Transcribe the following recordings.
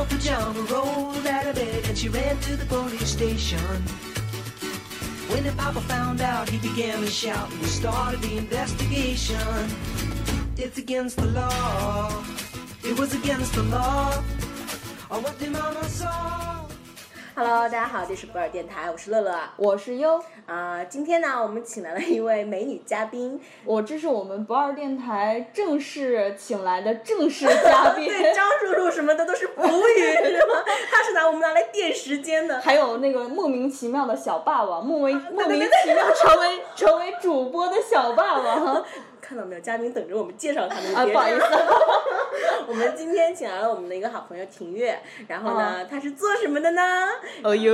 Mama pajama rolled out of bed and she ran to the police station. When the papa found out, he began to shout and we started the investigation. It's against the law. It was against the law. Or what did mama saw? Hello，大家好，这是不二电台，我是乐乐。我是优，啊、今天呢，我们请来了一位美女嘉宾，我这是我们不二电台正式请来的正式 嘉宾，对张叔叔什么的都是服务语，是吗？他是拿我们拿来垫时间的。还有那个莫名其妙的小霸王，莫名莫名其妙成为成为主播的小霸王 看到没有，嘉宾等着我们介绍他们。啊，不好意思，我们今天请来了我们的一个好朋友庭月，然后哦呢，他是做什么的呢？哦呦，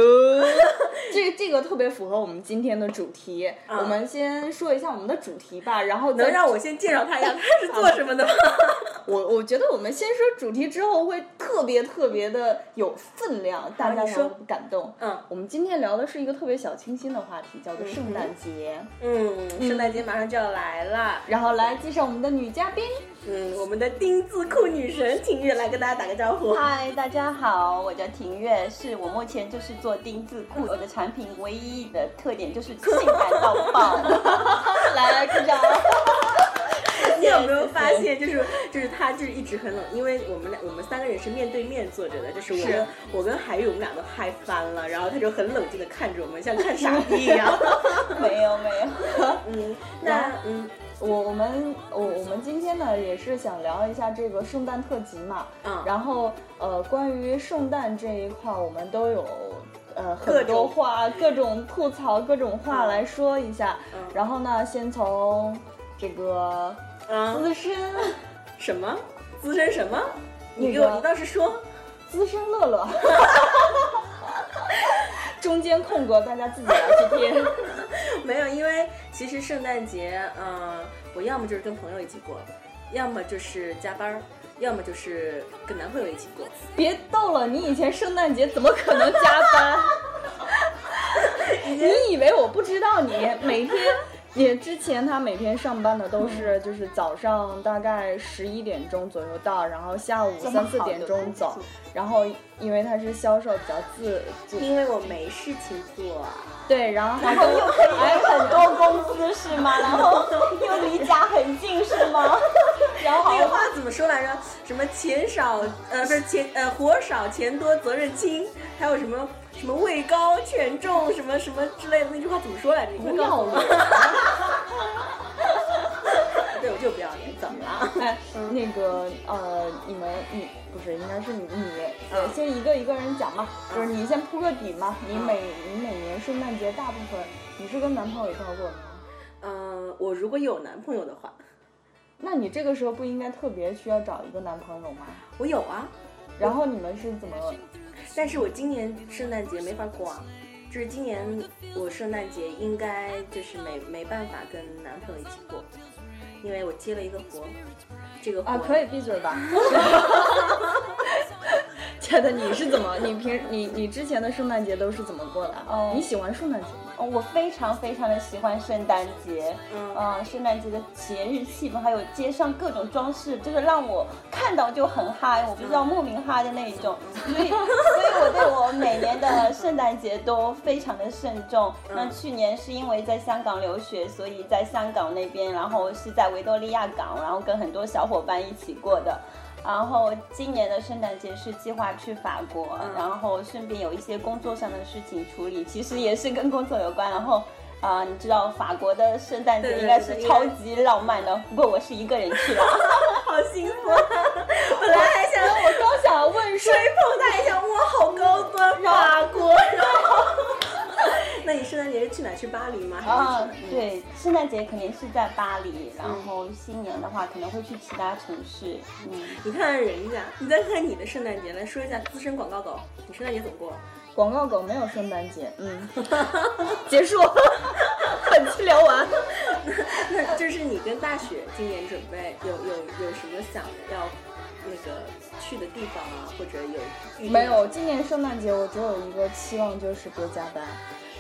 这这个特别符合我们今天的主题。我们先说一下我们的主题吧，然后再能让我先介绍他一下，他是做什么的吗？我我觉得我们先说主题之后会特别特别的有分量，大家说感动。嗯我们今天聊的是一个特别小清新的话题，叫做圣诞节。嗯，圣诞节马上就要来了，然后来介绍我们的女嘉宾，嗯，我们的丁字裤女神庭月来跟大家打个招呼。嗨，大家好，我叫庭月，是我目前就是做丁字裤，我的产品唯一的特点就是性感到爆。来来鼓掌。你有没有发现，就是就是他就是一直很冷，因为我们俩我们三个人是面对面坐着的，就是我跟我跟海玉我们俩都嗨翻了，然后他就很冷静的看着我们，像看傻逼一样。没 有没有，嗯，那嗯我我们我我们今天呢也是想聊一下这个圣诞特辑嘛，嗯然后呃关于圣诞这一块儿我们都有呃各很多种话各种吐槽各种话嗯来说一下，嗯然后呢先从这个嗯资深 什么资深什么？你那个给我你倒是说。资深乐乐，中间空格大家自己来去填。没有，因为其实圣诞节，嗯、我要么就是跟朋友一起过，要么就是加班儿，要么就是跟男朋友一起过。别逗了，你以前圣诞节怎么可能加班？你以为我不知道你每天？也之前他每天上班的都是就是早上大概十一点钟左右到，然后下午三四点钟走，然后因为他是销售比较自自因为我没事情做啊。对，然后还然后又可以有很多公司是吗？然后又离家很近是吗？然后那个话怎么说来着？什么钱少，呃，不是钱，呃，活少钱多责任轻，还有什么什么位高权重，什么什么之类的那句话怎么说来着？不。要脸。对，我就不要脸，怎么了？哎，那个呃，你们你不是应该是你你先一个一个人讲吧，就是你先铺个底嘛。你每你每年圣诞节大部分你是跟男朋友一块儿过的吗？嗯、我如果有男朋友的话，那你这个时候不应该特别需要找一个男朋友吗？我有啊，然后你们是怎么？但是我今年圣诞节没法过啊，就是今年我圣诞节应该就是没没办法跟男朋友一起过，因为我接了一个活，这个活啊，可以闭嘴吧。亲爱的，你是怎么？你平你你之前的圣诞节都是怎么过的？哦你喜欢圣诞节吗？哦，我非常非常的喜欢圣诞节，嗯啊、圣诞节的节日气氛，还有街上各种装饰，就是让我看到就很嗨，我不知道莫名嗨的那一种，所以，所以我对我每年的圣诞节都非常的慎重。那去年是因为在香港留学，所以在香港那边，然后是在维多利亚港，然后跟很多小伙伴一起过的。然后今年的圣诞节是计划去法国，嗯然后顺便有一些工作上的事情处理，其实也是跟工作有关。然后啊、你知道法国的圣诞节应该是超级浪漫的，不过我是一个人去了。好幸福啊！本来还想我刚想问 吹捧他一下，哇，好高端，法国。那你圣诞节是去哪？去巴黎吗？还是啊对，圣诞节肯定是在巴黎，然后新年的话可能会去其他城市。嗯，你看看人家，你再看看你的圣诞节，来说一下资深广告狗，你圣诞节怎么过？广告狗没有圣诞节，嗯，结束，本期聊完。那就是你跟大雪今年准备有有有什么想要那个去的地方啊，或者有没有，今年圣诞节我只有一个期望，就是别加班。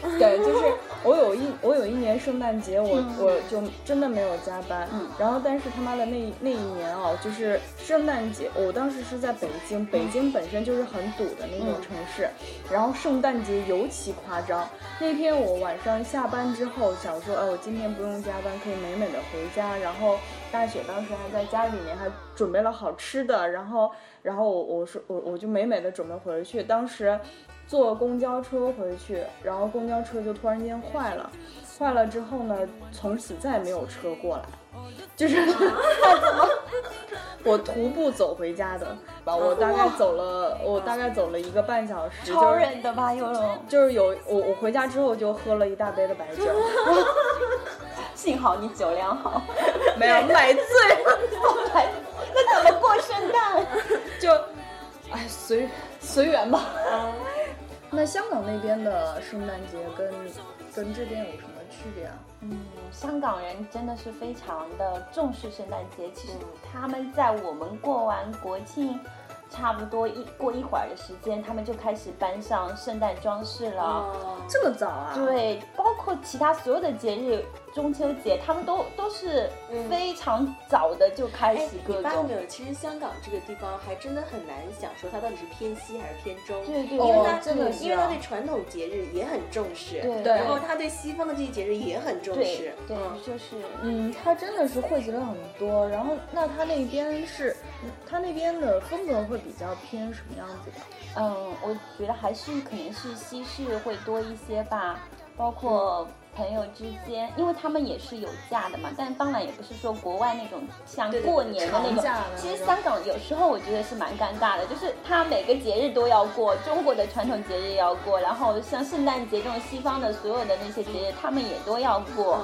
对，就是我有一我有一年圣诞节，我、我就真的没有加班，嗯然后但是他妈的那那一年哦，就是圣诞节，我当时是在北京，北京本身就是很堵的那种城市，然后圣诞节尤其夸张。那天我晚上下班之后想说，哎，我今天不用加班，可以美美的回家。然后大雪当时还在家里面还准备了好吃的，然后然后我我说我我就美美的准备回去，当时。坐公交车回去，然后公交车就突然间坏了，坏了之后呢，从此再也没有车过来，就是我徒步走回家的吧，我大概走了，我大概走了一个半小时，超就是人的吧，有种。就是有我我回家之后就喝了一大杯的白酒，幸好你酒量好，没有买醉 那怎么过圣诞？就哎随随缘吧。那香港那边的圣诞节跟跟这边有什么区别啊？嗯，香港人真的是非常的重视圣诞节。其实他们在我们过完国庆，差不多一过一会儿的时间，他们就开始搬上圣诞装饰了。哦，这么早啊？，对，包括其他所有的节日，中秋节，他们都都是非常早的就开哎始，各种你发现没。有？其实香港这个地方还真的很难想说它到底是偏西还是偏中。对对因为哦它真的是啊因为它对传统节日也很重视，对对然后它对西方的这些节日也很重对视，对嗯，就是嗯，它真的是汇集了很多。然后，那它那边是，它那边的风格会比较偏什么样子的？嗯，我觉得还是可能是西式会多一些吧，包括朋友之间，因为他们也是有假的嘛，但当然也不是说国外那种像过年的那种。其实香港有时候我觉得是蛮尴尬的，就是他每个节日都要过，中国的传统节日也要过，然后像圣诞节这种西方的所有的那些节日，他们也都要过。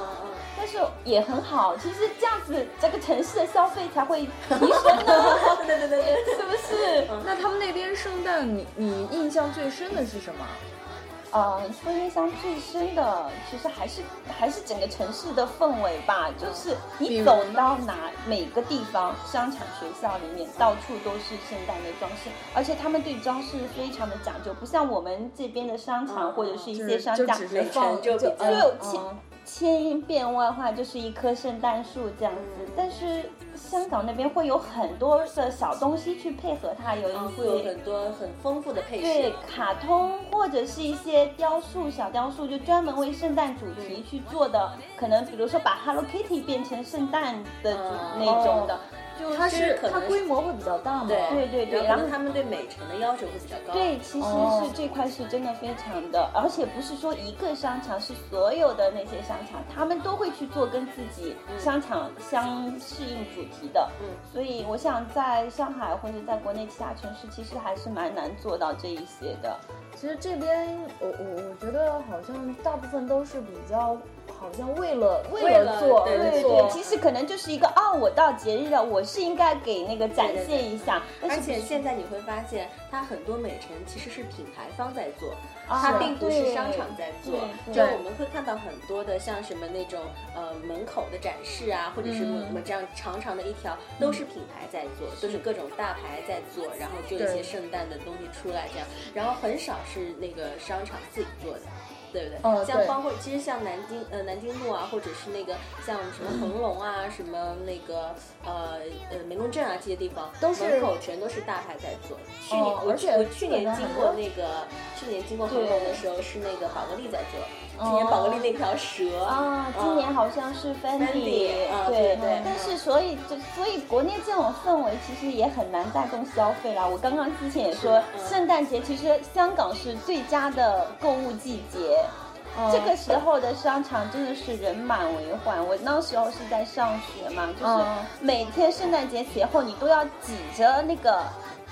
但是也很好，其实这样子这个城市的消费才会提升呢，对对对是不是？那他们那边圣诞，你你印象最深的是什么？呃，说印象最深的，其实还是还是整个城市的氛围吧。就是你走到哪每个地方，商场、学校里面，到处都是圣诞的装饰，而且他们对装饰非常的讲究，不像我们这边的商场、嗯或者是一些商家，只是放就比较嗯就千变万化，就是一棵圣诞树这样子。但是香港那边会有很多的小东西去配合它，有一嗯，会有些。很多很丰富的配对饰，卡通或者是一些雕塑、小雕塑，就专门为圣诞主题去做的，可能比如说把 Hello Kitty 变成圣诞的那种的，就它是它规模会比较大嘛？对对对对然后他们对美陈的要求会比较高，对，其实哦是这块是真的非常的，而且不是说一个商场，是所有的那些商场，他们都会去做跟自己商场相适应主题的。嗯，所以我想在上海或者在国内其他城市，其实还是蛮难做到这一些的。其实这边我我我觉得好像大部分都是比较，好像为了为为了了做对对对，其实可能就是一个哦，我到节日了，我是应该给那个展现一下，而且现在你会发现，它很多美陈其实是品牌方在做，啊。它并不是商场在做。对就我们会看到很多的像什么那种呃门口的展示啊，或者是嗯。什么这样长长的一条，都是品牌在做，都是各种大牌在做，然后就一些圣诞的东西出来这样，然后很少是那个商场自己做的。对不对？像包括其实像南京呃南京路啊，或者是那个像什么恒隆啊，什么那个呃呃梅龙镇啊这些地方，都是门口全都是大牌在做。去年、我我去年经过那个去年经过恒隆的时候是那个宝格丽在做，去年哦宝格丽那条蛇。啊，今年好像是 Fendi，啊对对对。但是所以就所以国内这种氛围其实也很难带动消费啦。我刚刚之前也说，嗯。圣诞节其实香港是最佳的购物季节。嗯。这个时候的商场真的是人满为患。我那时候是在上学嘛，就是嗯。每天圣诞节前后你都要挤着那个，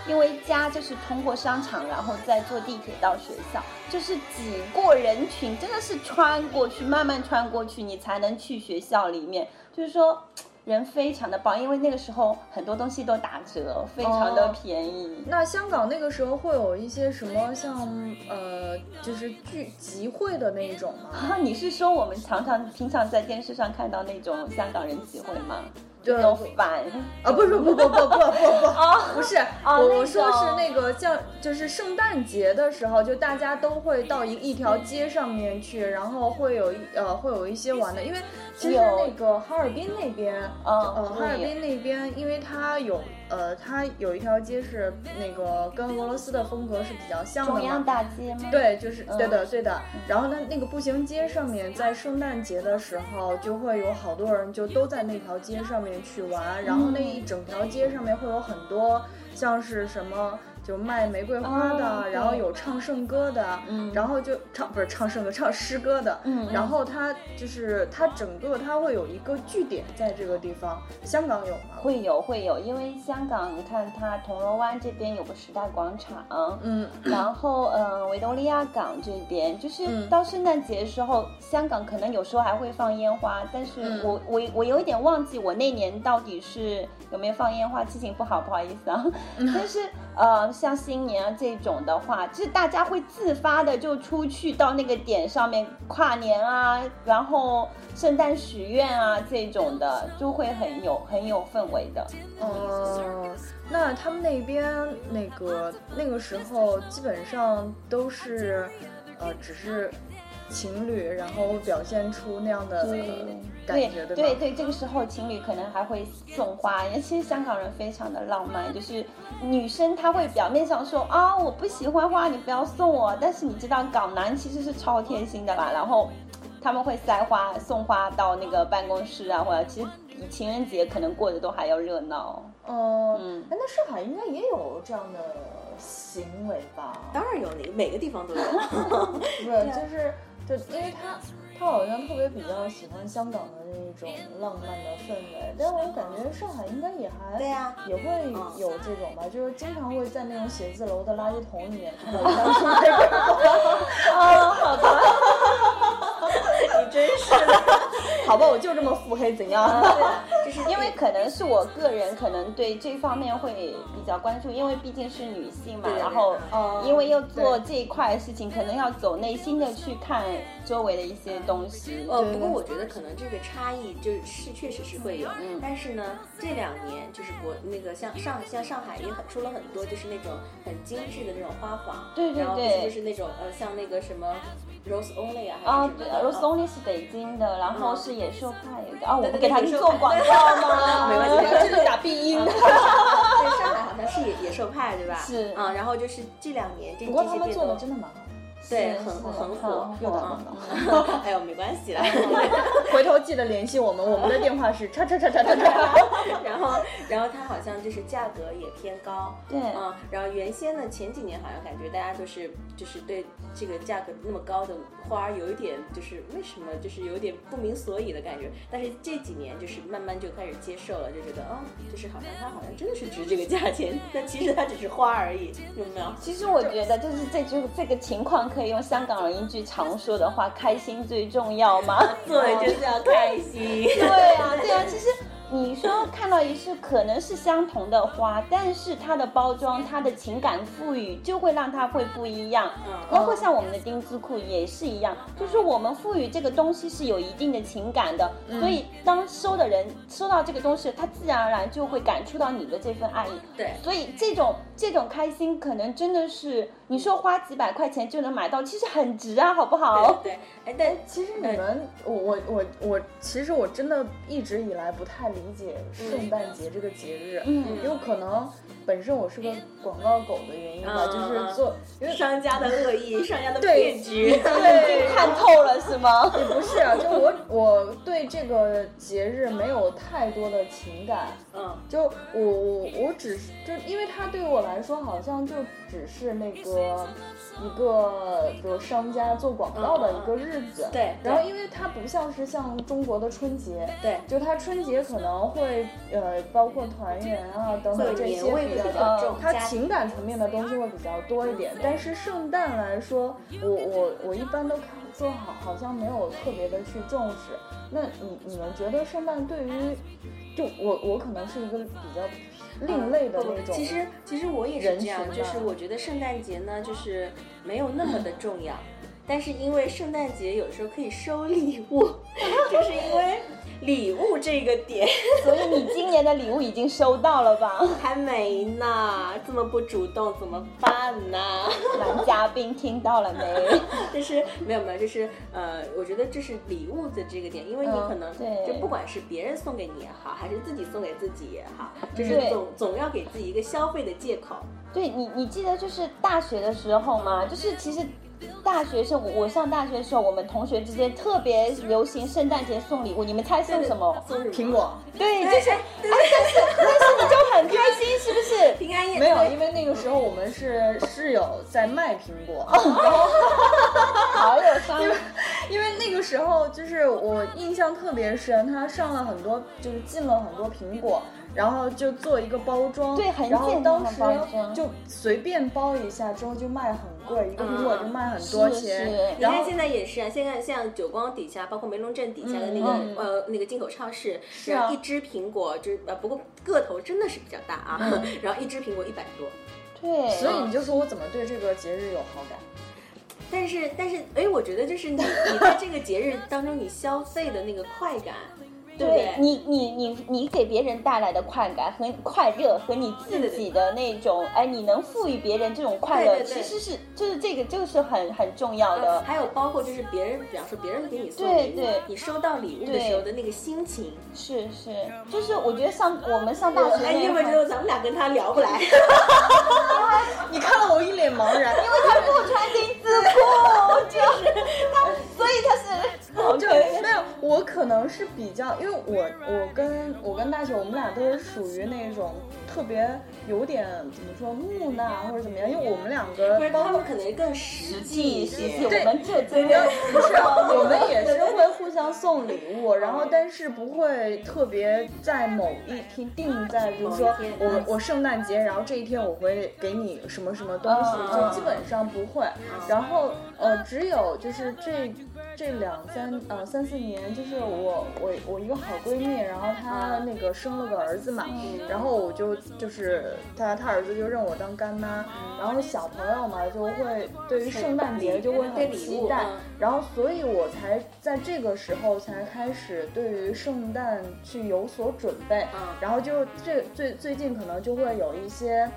因为家就是通过商场，然后再坐地铁到学校，就是挤过人群，真的是穿过去，慢慢穿过去，你才能去学校里面。就是说。人非常的棒，因为那个时候很多东西都打折，非常的哦便宜。那香港那个时候会有一些什么像呃，就是聚集会的那种吗？啊，你是说我们常常平常在电视上看到那种香港人集会吗？就那种反啊，不是不不不不不不啊 不是，啊我我说是那个叫就是圣诞节的时候，就大家都会到一一条街上面去，然后会有一呃会有一些玩的，因为其实那个哈尔滨那边，嗯呃哈尔滨那边，因为它有呃它有一条街是那个跟俄罗斯的风格是比较像的中央。大街吗？对，就是对的，嗯对的。然后它那个步行街上面，在圣诞节的时候，就会有好多人就都在那条街上面去玩，然后那一整条街上面会有很多像是什么。就卖玫瑰花的，哦然后有唱圣歌的，嗯然后就唱不是唱圣歌，唱诗歌的，然后它就是它整个它会有一个据点在这个地方，香港有吗？会有会有，因为香港你看它铜锣湾这边有个时代广场，嗯，然后呃维多利亚港这边就是嗯到圣诞节的时候，香港可能有时候还会放烟花，但是嗯我我我有一点忘记我那年到底是有没有放烟花，记性不好，不好意思啊。嗯 但是呃像新年啊这种的话，就是大家会自发的就出去到那个点上面跨年啊，然后圣诞许愿啊这种的，就会很有很有氛围的。呃，那他们那边那个那个时候基本上都是，呃，只是情侣，然后表现出那样的对感觉，对对吧？对，这个时候情侣可能还会送花，因为其实香港人非常的浪漫，就是女生她会表面上说啊我不喜欢花，你不要送我，但是你知道港男其实是超贴心的吧，然后他们会塞花送花到那个办公室啊，或者其实比情人节可能过得都还要热闹。呃，嗯哎，那上海应该也有这样的行为吧？当然有，哪每个地方都有。不是，就是就因为他他好像特别比较喜欢香港的那种浪漫的氛围，但我感觉上海应该也还对呀也会嗯有这种吧，就是经常会在那种写字楼的垃圾桶里面看到像是那个，啊，好的，你真是的，好吧，我就这么腹黑，怎样？就是因为可能是我个人可能对这方面会比较关注，因为毕竟是女性嘛，然后哦因为要做这一块的事情，可能要走内心的去看周围的一些东西。呃，不过我觉得可能这个差异就是确实是会有，嗯但是呢，这两年就是国那个像上像上海也很出了很多就是那种很精致的那种花房，对对然后不对就是那种呃像那个什么 Rose Only 啊，还啊，，Rose Only 是北京的，然后嗯是野兽派的啊，我对不给他做广告吗？没关系这个打鼻音。对，上海好像是野野兽派对吧？是啊、然后就是这两年这不过他们做的真的蛮好，对，很很火，又打 嗯广告。哎呦，没关系啦。回头记得联系我们，我们的电话是叉叉叉叉叉叉。然后，然后它好像就是价格也偏高，对嗯，然后原先呢，前几年好像感觉大家都是就是对这个价格那么高的花有一点就是为什么就是有点不明所以的感觉，但是这几年就是慢慢就开始接受了，就觉得哦，就是好像它好像真的是值这个价钱，但其实它只是花而已，有没有？其实我觉得，就是这就这个情况，可以用香港人一句常说的话：“开心最重要吗。”对，就是要开心。对啊，对啊，其实你说看到一束可能是相同的花，但是它的包装、它的情感赋予，就会让它会不一样。嗯包括像我们的丁字裤也是一样，就是我们赋予这个东西是有一定的情感的，所以当收的人收到这个东西，他自然而然就会感触到你的这份爱意。对所以这种这种开心，可能真的是你说花几百块钱就能买到，其实很值啊，好不好？对，哎，但其实你们，我我我我，其实我真的一直以来不太理解圣诞节这个节日，嗯。有可能本身我是个广告狗的原因吧，嗯就是做，因为商家的恶意，商家的对骗局，对 看透了是吗？也不是啊，就我我对这个节日没有太多的情感，嗯，就我我我只是就因为它对我来说好像就只是那个一个比如商家做广告的一个日子，对然后因为它不像是像中国的春节，对。就它春节可能会呃包括团圆啊等等这些会比较它情感层面的东西会比较多一点，但是圣诞来说，我我我一般都看做好好像没有特别的去重视。那你你们觉得圣诞对于就我我可能是一个比较另类的那种，其实其实我也是这样，就是我觉得圣诞节呢，就是没有那么的重要。但是因为圣诞节有时候可以收礼物，就是因为礼物这个点 所以你今年的礼物已经收到了吧？还没呢，这么不主动怎么办呢？男嘉宾听到了没？就是没有没有，就是呃，我觉得这是礼物的这个点，因为你嗯可能、对就不管是别人送给你也好，还是自己送给自己也好，就是总总要给自己一个消费的借口。对你，你记得就是大学的时候吗？就是其实大学生，我我上大学的时候，我们同学之间特别流行圣诞节送礼物，你们猜送什么？送？苹果对，就是，哎，但是 但是你就很开心，是不是？平安夜没有，因为那个时候我们是室友在卖苹果，好有商业因为那个时候就是我印象特别深，他上了很多，就是进了很多苹果，然后就做一个包装，对很然后健康的当时就随便包一下之后就卖很贵，一个苹果就卖很多是钱，你看现在也是啊，现在像久光底下，包括梅龙镇底下的那个、嗯呃那个进口超市，是啊一只苹果就是呃不过个头真的是比较大啊，嗯然后一只苹果一百多。对，所以你就说我怎么对这个节日有好感？但是但是哎，我觉得就是你你在这个节日当中你消费的那个快感，对？你你你你给别人带来的快感和快乐和你自己的那种，哎，你能赋予别人这种快乐，其实是就是这个就是很很重要呃的。还有包括就是别人，比方说别人给你送礼物，你收到礼物的时候的那个心情。是是，就是我觉得上我们上大学哎，你有没有觉得咱们俩跟他聊不来？你看了我一脸茫然，因为他不穿丁字裤，就是他，所以他是就 OK。没有，我可能是比较，因为我我跟我跟大雪，我们俩都是属于那种特别有点怎么说木讷或者怎么样，因为我们两个不是，包括他们可能更实际一实际，些。我们这真的，不是，我们也是 会互相送礼物，然后但是不会特别在某一天定在，比如说我我圣诞节，然后这一天我会给你什么什么东西，嗯就基本上不会。然后呃，只有就是这这两三呃三四年，就是我我我一个好闺蜜，然后她那个生了个儿子嘛，然后我就就是她她儿子就认我当干妈，然后小朋友嘛就会对于圣诞节就会很期待嗯，然后所以我才在这个时候才开始对于圣诞去有所准备，嗯。然后就这最最近可能就会有一些。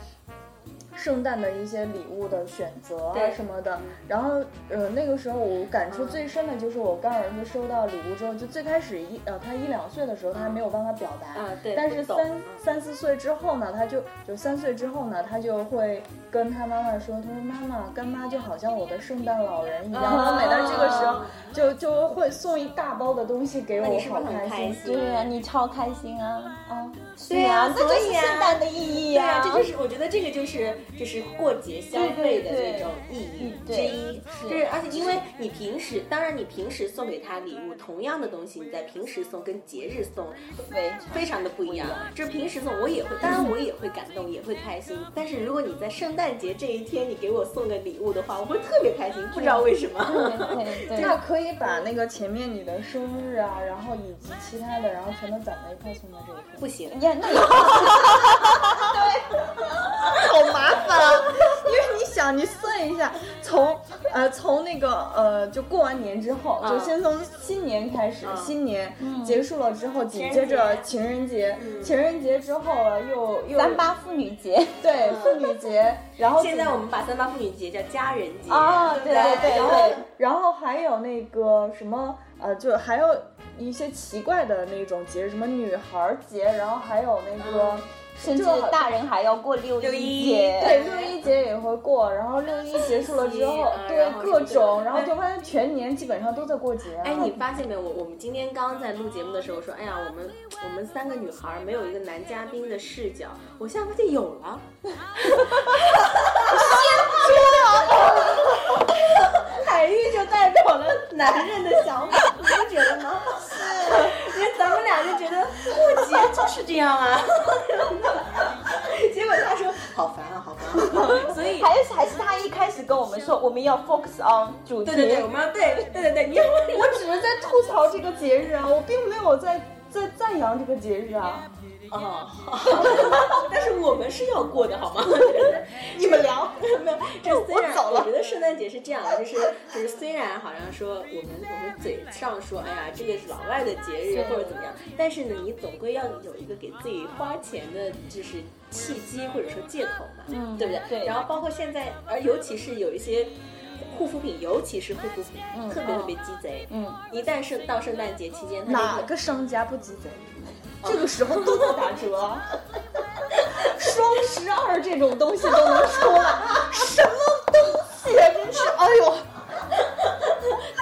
圣诞的一些礼物的选择啊什么的，然后呃那个时候我感触最深的就是我干儿子收到礼物之后，就最开始一呃他一两岁的时候他还没有办法表达，啊对但是三三四岁之后呢，他就就三岁之后呢，他就会跟他妈妈说，他说妈妈干妈就好像我的圣诞老人一样，啊他每到这个时候就就会送一大包的东西给我，你好开心。对啊，你超开心啊啊！对呀啊，那就是圣诞的意义对啊，这就是 我觉得这个就是就是过节消费的那种意义之一，是而且因为你平时，当然你平时送给他礼物同样的东西，你在平时送跟节日送非非常的不一样。就是平时送我也会，当然我也会感动，也会开心。但是如果你在圣诞节这一天你给我送个礼物的话，我会特别开心，不知道为什么。对对 对。那可以把那个前面你的生日啊，然后以及其他的，然后全都攒在一块送到这一天。不行，呀，那也 好麻烦啊！因为你想，你算一下，从呃从那个呃就过完年之后，嗯。就先从新年开始，嗯。新年结束了之后，紧接着节。情人节，嗯。情人节之后了又又三八妇女节。对妇女节，然后现在我们把三八妇女节叫家人节啊，对对？对然后对，然后还有那个什么呃，就还有一些奇怪的那种节日，什么女孩儿节，然后还有那个。甚至大人还要过六六一节，对，六一节也会过，然后六一结束了之后，对各种，然后就发现全年基本上都在过节、啊。哎，你发现没有？我我们今天刚刚在录节目的时候说，哎呀，我们我们三个女孩儿没有一个男嘉宾的视角。我现在发现有了，海玉就代表了男人的想法，你不觉得吗？是，因为咱们俩就觉得过节就是这样啊。结果他说好烦啊，好烦啊。所以还是还是他一开始跟我们说我们要 focus on 主题，对对对，我们要对对对对，你我只是在吐槽这个节日啊，我并没有在在赞扬这个节日啊。哦，但是我们是要过的好吗？你们聊，没有，这虽然我我觉得圣诞节是这样的，就是就是虽然然好像说我们我们嘴上说，哎呀，这个是老外的节日或者怎么样，但是呢，你总归要有一个给自己花钱的，就是契机或者说借口嘛，嗯对不对？对然后包括现在，而尤其是有一些护肤品，尤其是护肤品，嗯特别特别鸡贼。嗯，一旦是到圣诞节期间，哪个个商家不鸡贼？这个时候都在打折，双十二这种东西都能出来，什么东西啊？真是，哎呦！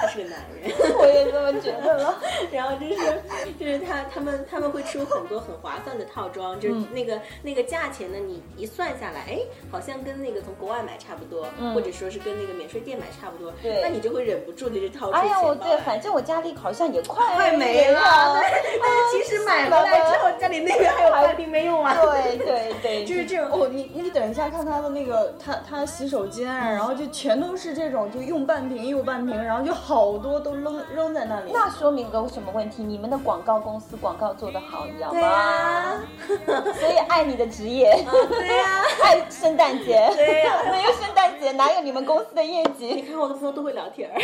他是个男人。我也这么觉得了。然后就是就是他他们他们会出很多很划算的套装，就是嗯那个、那个价钱呢，你一算下来，哎，好像跟那个从国外买差不多，嗯或者说是跟那个免税店买差不多，对那你就会忍不住的就掏出哎呀，我对，反正我家里好像也快快没了，但是其实买回来之后，家里那个还有半瓶没用完。对对对，就是这种，哦，你你等一下看他的那个，他他洗手间啊，然后就全都是这种，就用半瓶用半瓶，然后就好多都扔扔在那里。那说明个什么问题？你们的广告公司广告做得好，你知道对吗？呀，所以爱你的职业，对呀，爱圣诞节，对呀 没有圣诞节哪有你们公司的业绩你？看我的朋友都会聊天儿，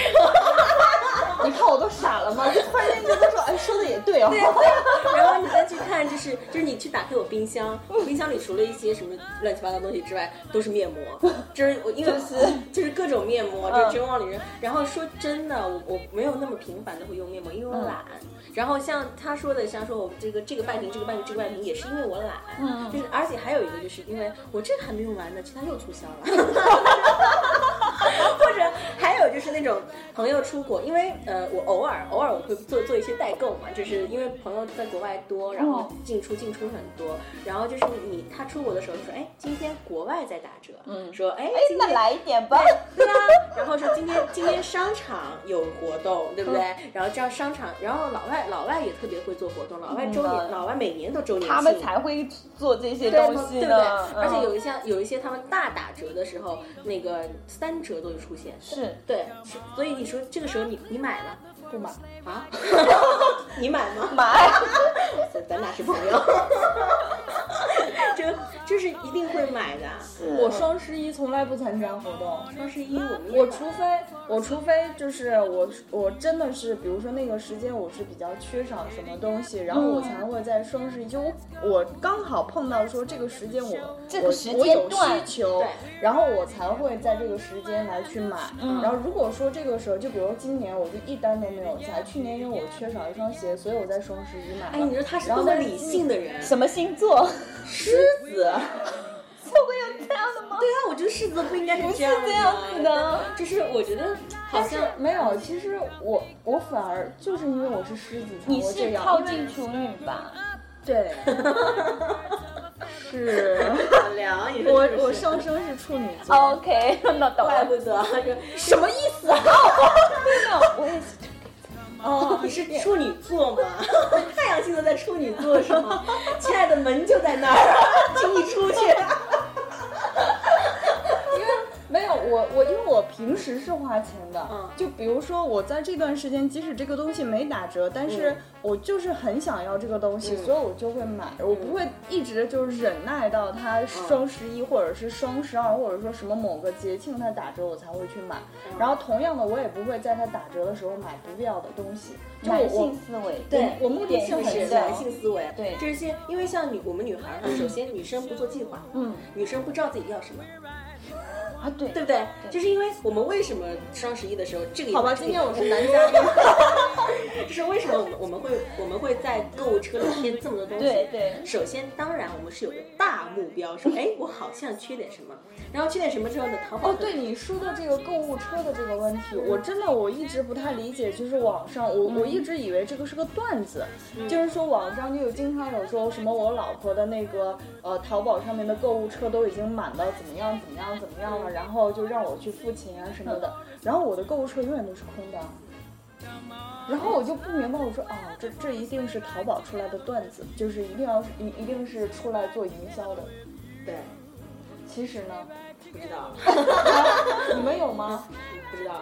你看我都傻了吗？就突然间觉得说，哎，说的也对哦。然后你再去看，就是就是你去打开我冰箱，我冰箱里除了一些什么乱七八糟东西之外，都是面膜，就是我因为就是就是各种面膜，嗯就是真往里扔。然后说真的，我我没有那么频繁的会用面膜，因为我懒。然后像他说的，像说我这个这个半瓶，这个半瓶，这个半瓶，也是因为我懒。嗯就是而且还有一个，就是因为我这个还没用完呢，其他又促销了。或者还有就是那种朋友出国，因为呃，我偶尔偶尔我会做做一些代购嘛，就是因为朋友在国外多，然后进出进出很多，然后就是你他出国的时候就说，哎，今天国外在打折，嗯说哎，哎，今天那来一点吧。对啊，然后说今天今天商场有活动，对不对？然后这样商场，然后老外老外也特别会做活动，老外周年，嗯老外每年都周年庆，他们才会做这些东西对不对？而且嗯有一些有一些他们大打折的时候，那个三折都会出现。是对，所以你说这个时候你你买了不买，啊？你买吗？买，咱俩是朋友，这这是一定会买的。我双十一从来不参加活动。双十一我们我除非我除非就是我我真的是，比如说那个时间我是比较缺少什么东西，然后我才会在双十一就我我刚好碰到说这个时间我我这个时我有间段需求，然后我才会在这个时间来去买。嗯然后如果说这个时候，就比如今年我就一单都没有下，去年因为我缺少一双鞋，所以我在双十一买了。哎，你说他是多么理性的人，什么星座？狮子。会有这样的吗？对啊，我觉得狮子不应该是不是这样子的。就是我觉得好像没有，其实我我反而就是因为我是狮子才你是靠近处女吧？对 是。我我上升是处女座。OK，那懂了。怪不得什么意思啊？我也是。哦，你是处女座吗？太阳星座在处女座是吗？亲爱的，门就在那儿，请你出去。没有我我因为我平时是花钱的，嗯。就比如说我在这段时间，即使这个东西没打折，但是嗯。我就是很想要这个东西，嗯。所以我就会买，我不会一直就是忍耐到它双十一或者是双十二或者说什么某个节庆它打折我才会去买，嗯。然后同样的我也不会在它打折的时候买不必要的东西，就男我性思维，对我目的性很强。男性思维，对。这些，因为像女我们女孩儿，首先女生不做计划，嗯，女生不知道自己要什么，啊，对对不对？就是因为我们为什么双十一的时候，这个好吧，今天我是男嘉宾，就是为什么我们我们会我们会在购物车里添这么多东西？对对。首先，当然我们是有个大目标，说哎，我好像缺点什么，然后缺点什么之后呢，淘宝哦，对你说的这个购物车的这个问题，我真的我一直不太理解，就是网上我我一直以为这个是个段子，就是说网上就有经常有说什么我老婆的那个呃淘宝上面的购物车都已经满到怎么样怎么样怎么样了，然后就让我去付钱啊什么的，然后我的购物车永远都是空的。然后我就不明白，我说啊，这这一定是淘宝出来的段子，就是一定要是一一定是出来做营销的。对，其实呢，不知道，你们有吗？不知道。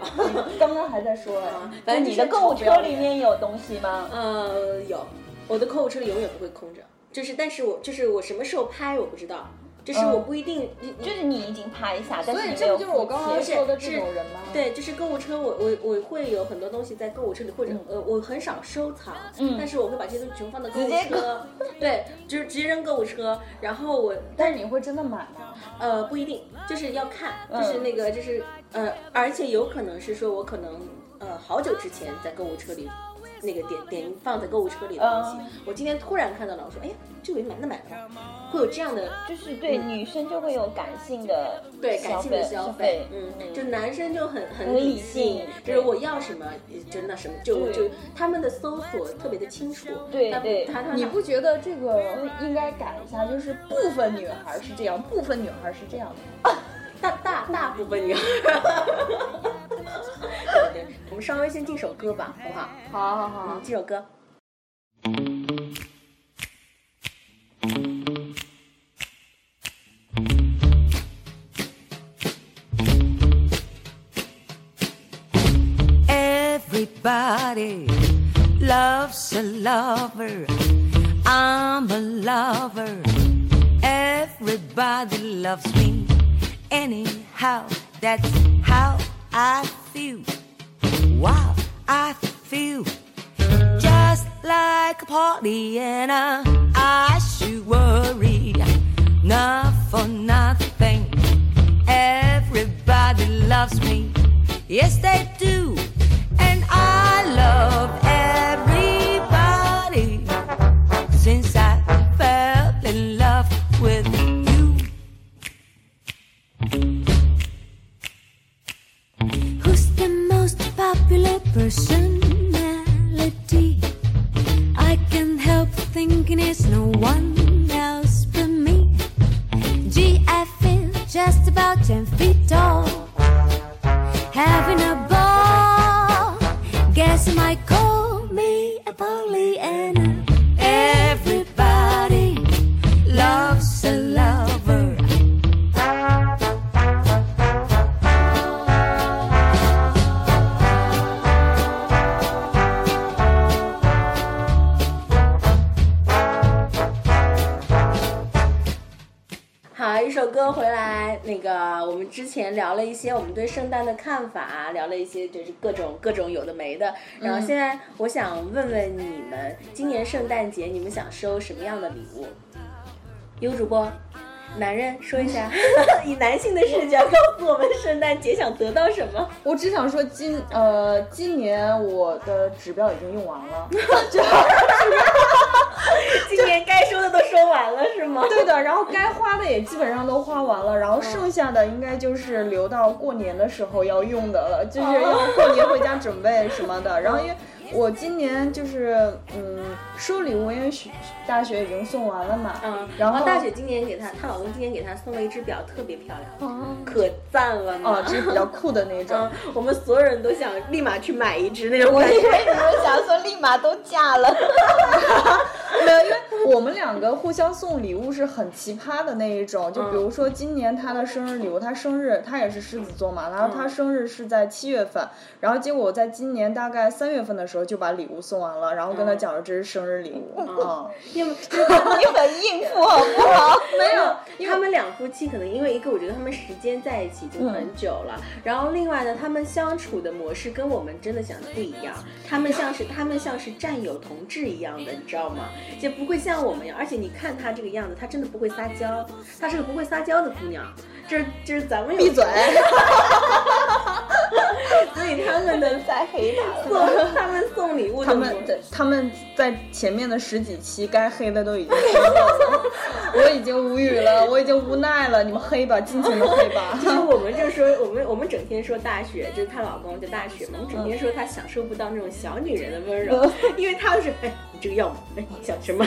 刚刚还在说哎，反那正你的购物车里面有东西吗？呃有，我的购物车里永远不会空着，就是但是我就是我什么时候拍我不知道，就是我不一定，就是你已经拍下，但所以是你这不就是我刚刚说的这种人吗？对，就是购物车，我我我会有很多东西在购物车里，或者、呃，我很少收藏，嗯但是我会把这些东西全部放到购物车，对，就是直接扔购物车，然后我但是你会真的买吗？呃不一定，就是要看，嗯就是那个就是呃，而且有可能是说我可能呃好久之前在购物车里。那个点点放在购物车里的东西，嗯我今天突然看到了，我说，哎呀，这个买那买吧，会有这样的就是对女生就会有感性的嗯对感性的消消费，嗯，就男生就很很很理理性就是我要什么就那什么，就就他们的搜索特别的清楚，对对他他你不觉得这个应该改一下？就是部分女孩是这样，部分女孩是这样的。大大大部分女孩，我们稍微先进首歌吧，好不好？好好好嗯，，进首歌。Everybody loves a lover. I'm a lover. Everybody loves me. Anyhow, that's how I feel. Wow, I feel just like a Pollyanna. I should worry, not for nothing. Everybody loves me, yes they do, and I love everybody since I fell in love with popular personality? I can't help thinking it's no one else but me. Gee, I feel just about ten feet tall, having a ball. Guess you might call me a Pollyanna. 前聊了一些我们对圣诞的看法，聊了一些就是各种各种有的没的。然后现在我想问问你们，今年圣诞节你们想收什么样的礼物？有主播，男人说一下，以男性的视角告诉我们圣诞节想得到什么？我只想说今呃今年我的指标已经用完了。今年该说的都说完了是吗？对的，然后该花的也基本上都花完了，然后剩下的应该就是留到过年的时候要用的了，就是要过年回家准备什么的。然后因为我今年就是嗯收礼物，因为学大学已经送完了嘛，嗯，然后大雪今年给她，她老公今年给她送了一只表，特别漂亮，哦可赞了呢。哦，这是比较酷的那种 嗯。，我们所有人都想立马去买一只那种。我以为你们想说立马都嫁了，没有，因为我们两个互相送礼物是很奇葩的那一种。就比如说今年她的生日礼物，她生日她也是狮子座嘛，然后她生日是在七月份，然后结果我在今年大概三月份的时候就把礼物送完了，然后跟他讲了这是生日礼物。嗯，因为 你很应付好不好？没有，他们两夫妻可能因为一个，我觉得他们时间在一起已经很久了，然后另外呢，他们相处的模式跟我们真的想的不一样，他们像是他们像是战友同志一样的，你知道吗？就不会像我们一样，而且你看她这个样子，她真的不会撒娇，她是个不会撒娇的姑娘。这这是咱们有闭嘴！所以他们的在黑他。送 他们送礼物他们的他们在前面的十几期该黑的都已经黑了，我已经无语了，我已经无奈了，你们黑吧，尽情的黑吧。就是我们就说，我们我们整天说大雪，就是她老公叫大雪嘛，我们整天说她享受不到那种小女人的温柔，因为她是哎，你这个要吗？哎，你想什么？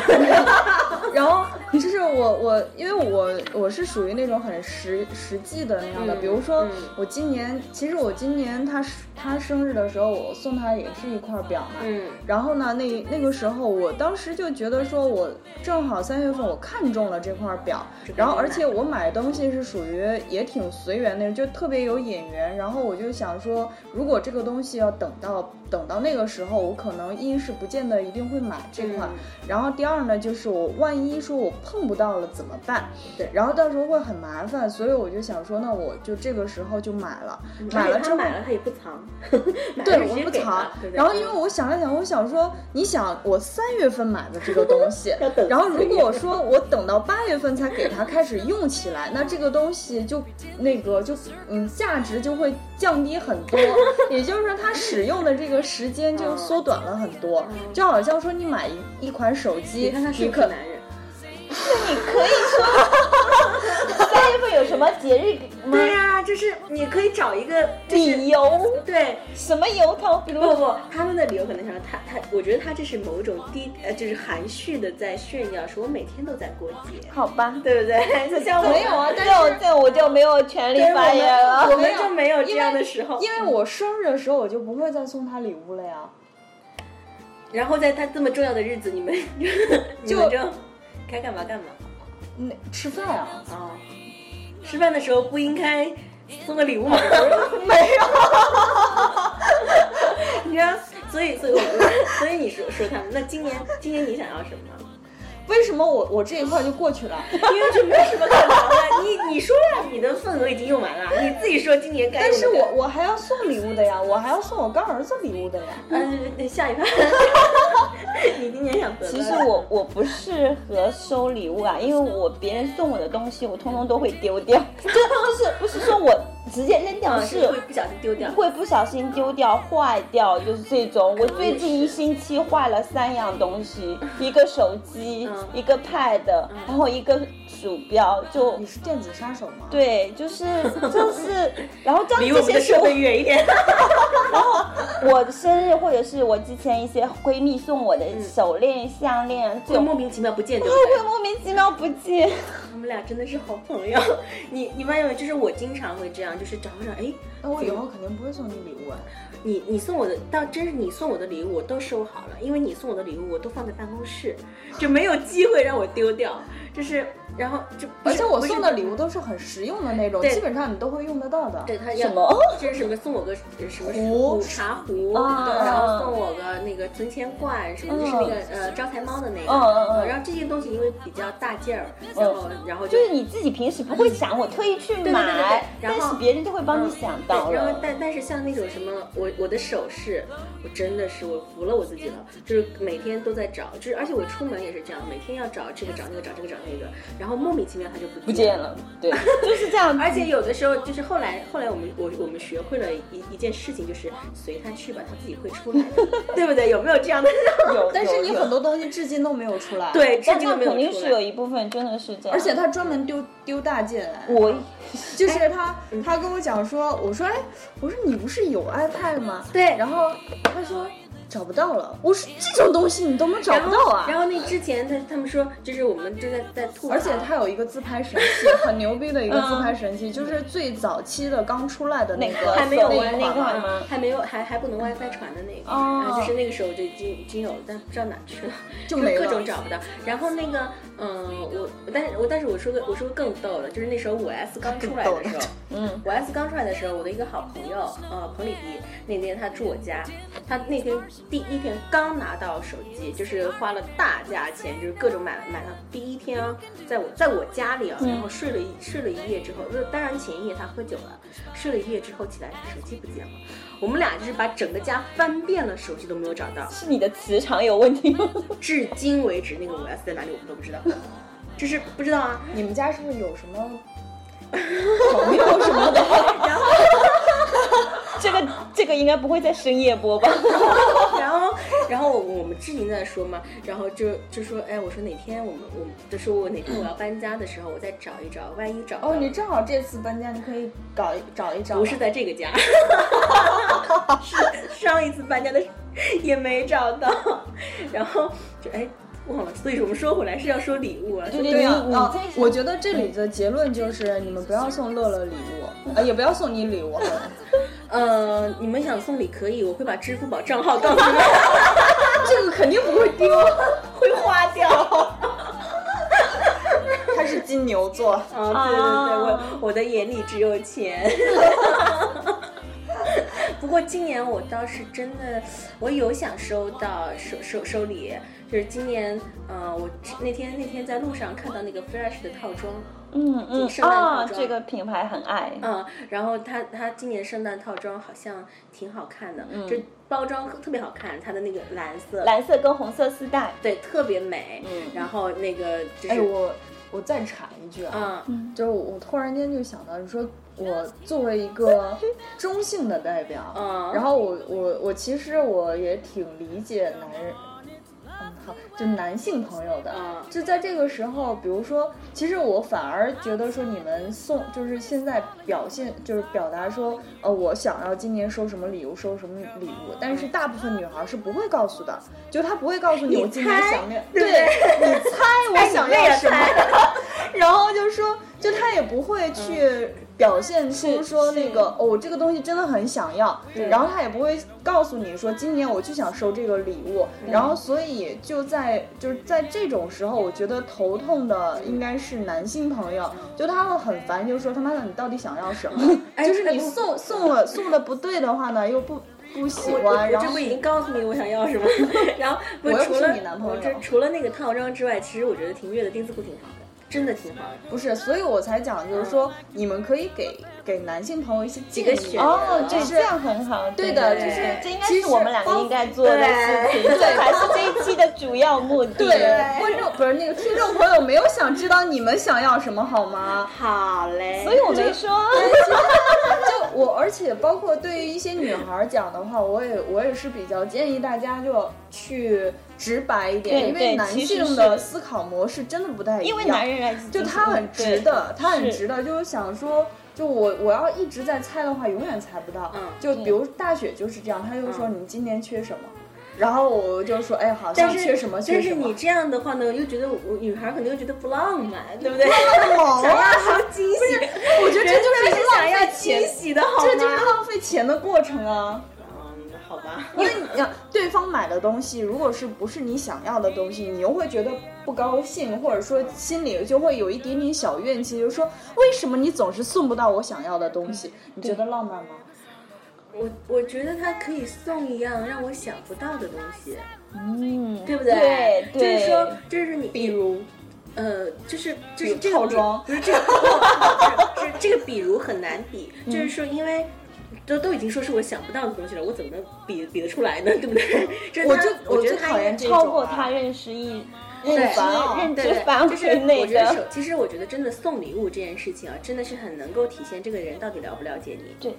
然后就是我我，因为我我是属于那种很实实际的那样的，嗯比如说嗯我今年，其实我今年他他生日的时候，我送他也是一块表嘛，嗯然后呢，那那个时候我当时就觉得说，我正好三月份我看中了这块表，然后而且我买东西是属于也挺随缘的，就特别有眼缘，然后我就想说，如果这个东西要等到等到那个时候，我可能一是不见得一定会买这款，嗯然后第二呢，就是我万一说我碰不到了怎么办？对然后到时候会很麻烦，所以我就想说，那我就这个时候就买了，买了之后。买了他也不藏，对，我不藏。对对然后因为我想了想，我想说，你想我三月份买的这个东西，然后如果说我等到八月份才给它开始用起来，那这个东西就那个就嗯价值就会降低很多，也就是说它使用的这个时间就缩短了很多，就好像说你买一一款手机，你看他是不可是男人？那 你可以说有什么节日吗？对呀、就是你可以找一个就是理由对。什么由头？不不，他们的理由可能想他他，我觉得他这是某种低呃，就是含蓄的在炫耀，说我每天都在过节，好吧，对不对？就 像我没有啊，但这是我这我就没有权利发言了。我们我们就没有这样的时候。因为我生日的时候我就不会再送他礼物了呀。然后在他这么重要的日子，你们 你们就该干嘛干嘛那吃饭啊，啊、吃饭的时候不应该送个礼物吗？没有。你知道，所以所以我所以你说说他们，那今年今年你想要什么？为什么我我这一块就过去了？因为这没有什么可能的。你你说呀，你的份额已经用完了，你自己说今年该但是我我还要送礼物的呀，我还要送我干儿子礼物的呀。嗯，下一趴，你今年想得其实我我不适合收礼物啊，因为我别人送我的东西，我通通都会丢掉，就就是不是说我直接扔掉，啊是是会不小心丢掉。会不小心丢掉、坏掉，就是这种。我最近一星期坏了三样东西，一个手机，嗯一个 Pad，然后一个鼠标，就你是电子杀手吗？，对，就是就是，然后当离我们的设备远一点。我的生日或者是我之前一些闺蜜送我的手链、项链，就莫名其妙不见，对不会？莫名其妙不见。我们俩真的是好朋友。你你发现没？就是我经常会这样，就是找不找，哎，那我以后肯定不会送你礼物啊。你你送我的，到真是你送我的礼物我都收好了，因为你送我的礼物我都放在办公室，就没有机会让我丢掉。就是然后就而且我送的礼物都是很实用的那种，对基本上你都会用得到的。对他要什么就是什么送我个什么壶茶壶，然后送我个那个存钱罐，什么就是那个呃招财猫的那个，嗯嗯嗯呃然后这些东西因为比较大件儿，然后然后就是你自己平时不会想，我特意去买，然后但是别人就会帮你想到对然后了。但但是像那种什么，我我的首饰，我真的是我服了我自己了，就是每天都在找，就是而且我出门也是这样，每天要找这个找那个找这个找那个，然后莫名其妙他就不不见了，对，就是这样。而且有的时候就是后来后来我们我我们学会了一一件事情，就是随他去吧，他自己会出来的，对不对？有没有这样的？有，但是你很多东西至今都没有出来。，对，至今都没有肯定是有。一部分真的是这样，而且他专门丢丢大件。我就是他，他跟我讲说，我说哎，我说你不是有 iPad 吗？对然后他说找不到了。我说这种东西你都能找不到啊？然后那之前他他们说，就是我们正在在吐槽，而且它有一个自拍神器，很牛逼的一个自拍神器，就是最早期的刚出来的那个，还还没有那完那一款。吗还没有还还不能 WiFi 传的那个，哦。然后就是那个时候就已经已经有了，但不知道哪去了，就各种找不到。然后那个，嗯，我但是我但是我说个我说个更逗的，就是那时候五 S 刚出来的时候，嗯，五 S 刚出来的时候，我的一个好朋友，呃，彭丽迪，那天他住我家，他那天第一天刚拿到手机，就是花了大价钱，就是各种买买了。第一天啊，在我在我家里啊，然后睡了一睡了一夜之后，就当然前一夜他喝酒了，睡了一夜之后起来手机不见了，我们俩就是把整个家翻遍了，手机都没有找到。是你的磁场有问题吗？至今为止，那个五 S 在哪里我们都不知道，就是不知道啊。你们家是不是有什么 朋友什么的？这个这个应该不会在深夜播吧？然后，然后我我们之前在说嘛，然后就就说，哎，我说哪天我们我们就说我哪天我要搬家的时候，我再找一找，万一找哦，你正好这次搬家，你可以搞一找一找。不是在这个家，是上一次搬家的也没找到，然后就哎忘了，所以我们说回来是要说礼物啊，对对对我觉得这里的结论就是，你们不要送乐乐礼物，啊，也不要送你礼物。呃，你们想送礼可以，我会把支付宝账号告诉你们，这个肯定不会丢，会花掉。他是金牛座。啊，对对对，我我的眼里只有钱。不过今年我倒是真的，我有想收到收收收礼，就是今年，呃，我那天那天在路上看到那个 Fresh 的套装，嗯嗯圣诞套啊，装。这个品牌很爱。嗯，然后它它今年圣诞套装好像挺好看的，嗯。就包装特别好看，它的那个蓝色，蓝色跟红色丝带，对，特别美，嗯。然后那个就是，哎，我我再插一句啊，嗯。就是我突然间就想到，你说我作为一个 中性的代表，嗯。然后我我我其实我也挺理解男人，就男性朋友的，嗯。就在这个时候，比如说，其实我反而觉得说你们送，就是现在表现，就是表达说，呃，我想要今年收什么礼物，收什么礼物，但是大部分女孩是不会告诉的，就她不会告诉你你我今年想要，对你猜我想要什么，然后就说，就她也不会去表现出说那个哦，我这个东西真的很想要，然后他也不会告诉你说今年我就想收这个礼物，然后所以就在就是在这种时候，我觉得头痛的应该是男性朋友，就他会很烦，就说他妈的你到底想要什么？就是你送送了送的不对的话呢，又不不喜欢，然后这不已经告诉你我想要什么，然后不我除了你男朋友我这除了那个套装之外，其实我觉得庭月的丁字裤挺好的，真的挺好的。不是，所以我才讲，就是说你们可以给给男性朋友一些几个选哦，就对，这样很好。对的，对就是这应该是我们两个应该做的事情，这才是这一期的主要目的。对观众不是那个听众朋友没有想知道你们想要什么好吗？好嘞，所以我没说。就我，而且包括对于一些女孩儿讲的话，我也我也是比较建议大家就去直白一点，因为男性的思考模式真的不太一样。因为男人来就他很直的，他很直的。的，就是想说，就我我要一直在猜的话，永远猜不到。嗯就比如大雪就是这样，他就说你今年缺什么，然后我就说，哎，好像缺什么缺什么但是你。这样的话呢，又觉得我女孩可能又觉得不浪漫，对不对？毛 想要啊！什么惊喜？我觉得这就是浪费惊钱，喜的好这就是？浪费钱的过程啊。嗯，好吧。因为你要对方买的东西，如果是不是你想要的东西，你又会觉得不高兴，或者说心里就会有一点点小怨气，就是说为什么你总是送不到我想要的东西？你觉得浪漫吗？我我觉得他可以送一样让我想不到的东西，嗯，对不对？对对就是说，就是你，比如呃，就是就是这个套装不是这个，不是是这个比如很难比，嗯就是说因为。都都已经说是我想不到的东西了，我怎么能比比得出来呢？对不对？这是他我就我觉得他讨厌这种啊超过他认识一认知烦啊认知范就是围内我觉得手的。，其实我觉得真的送礼物这件事情啊，真的是很能够体现这个人到底了不了解你。对，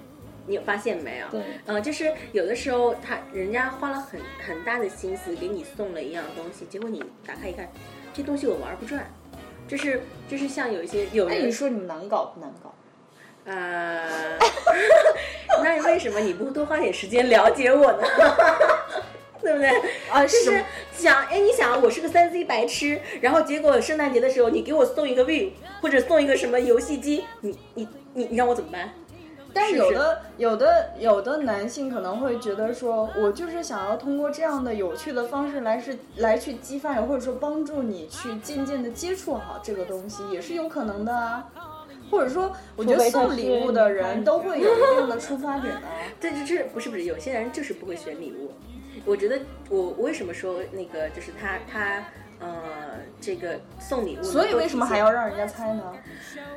你有发现没有？对，嗯、就是有的时候他人家花了很很大的心思给你送了一样东西，结果你打开一看，这东西我玩不转。就是就是像有一些有哎，人你说你们难搞不难搞？呃，那为什么你不多花点时间了解我呢？对不对？啊，就是想，哎，你想，我是个三 C 白痴，然后结果圣诞节的时候，你给我送一个 View 或者送一个什么游戏机，你你你你让我怎么办？但是有的有的有的男性可能会觉得说，我就是想要通过这样的有趣的方式来是来去激发你，或者说帮助你去渐渐的接触好这个东西，也是有可能的啊。或者说，我觉得送礼物的人都会有一定的 出发点的啊。对，这这不是不是，有些人就是不会选礼物。我觉得我我为什么说那个就是他他呃这个送礼物，所以为什么还要？让人家猜呢？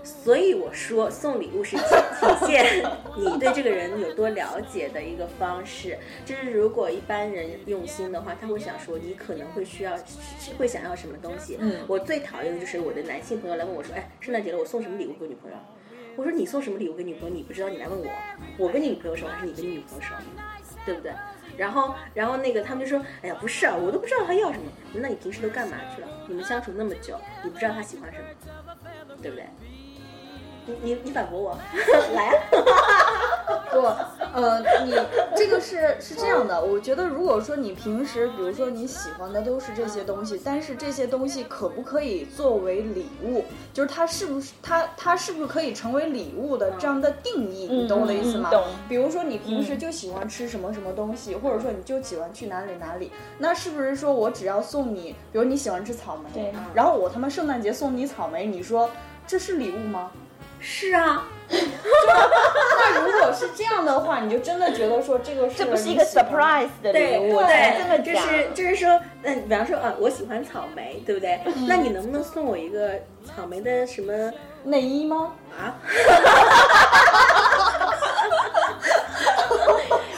所以我说送礼物是体体现 你对这个人有多了解的一个方式。就是如果一般人用心的话，他会想说你可能会需要会想要什么东西。嗯我最讨厌的就是我的男性朋友来问我说，哎，圣诞节了，我送什么礼物给女朋友？我说你送什么礼物给女朋友，你不知道，你来问我，我跟你女朋友熟还是你跟你女朋友熟，对不对？然后，然后那个他们就说，哎呀，不是啊，我都不知道他要什么。那你平时都干嘛去了？你们相处那么久，你不知道他喜欢什么，对不对？你你你反驳我，来啊！不，呃，你这个是是这样的，我觉得如果说你平时，比如说你喜欢的都是这些东西，但是这些东西可不可以作为礼物？就是它是不是它它是不是可以成为礼物的这样的定义？你懂我的意思吗？嗯懂比如说你平时就喜欢吃什么什么东西，或者说你就喜欢去哪里哪里，那是不是说我只要送你，比如你喜欢吃草莓，对然后我他妈圣诞节送你草莓，你说这是礼物吗？是啊，那如果是是这样的话，你就真的觉得说这个是这不是一个 surprise 的礼对物，才这么对，就。是就是说，嗯，比方说啊，我喜欢草莓，对不对？那你能不能送我一个草莓的什么内衣吗？啊？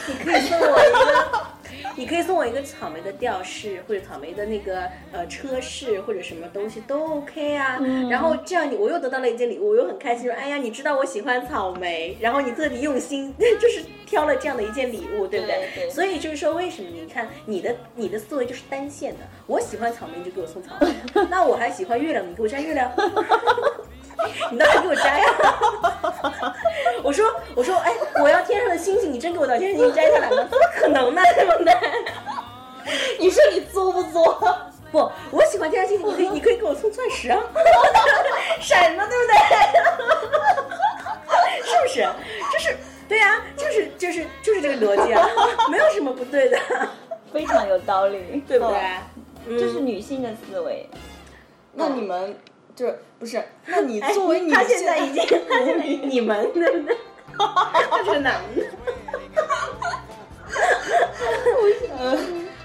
你可以送我一个，你可以送我一个草莓的吊饰，或者草莓的那个呃车饰，或者什么东西都 OK 啊。然后这样你我又得到了一件礼物，我又很开心，说哎呀，你知道我喜欢草莓，然后你特地用心 就是挑了这样的一件礼物，对不对？对对所以就是说，为什么你看你的你的思维就是单线的？我喜欢草莓，你就给我送草莓；那我还喜欢月亮，你给我摘月亮。你倒是给我摘 呀、我说我说哎，我要天上的星星，你真给我到天上星星摘下来吗？怎么可能呢？对不对？你说你作不作？不，我喜欢天上星星，你可以你可以给我送钻石啊，闪的，对不对？是不是？就是对呀、就是就是就是这个逻辑啊，没有什么不对的，非常有道理，对不对？嗯这是女性的思维。那你们就是不是？那你哎作为女性，他现在已经，他现在你们对不对？他是男的。呃，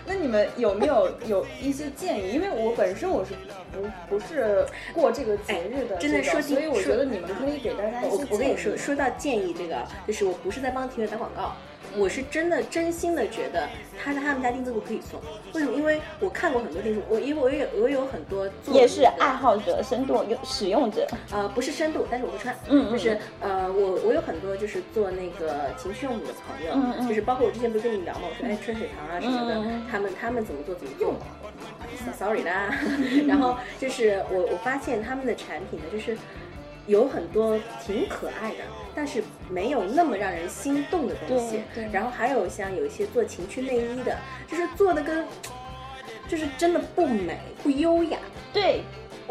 那你们有没有有一些建议？因为我本身我是不不是过这个节日的这种，哎真的所以我觉得你们可以给大家一些我我跟你说，说到建议这个，就是我不是在帮体育打广告，我是真的真心的觉得他在他们家钉子户可以送。为什么？因为我看过很多钉子户，我因为我有我有很多做也是爱好者、深度用使用者，呃，不是深度，但是我会穿。嗯嗯就是呃，我我有很多就是做那个情趣用品的朋友，嗯嗯就是包括我之前不是跟你聊嘛，我说哎春水堂啊什么的，他们他们怎么做怎么用。Sorry 啦，然后就是我我发现他们的产品呢，就是有很多挺可爱的，但是没有那么让人心动的东西。对对然后还有像有一些做情趣内衣的，就是做的跟，就是真的不美不优雅。对，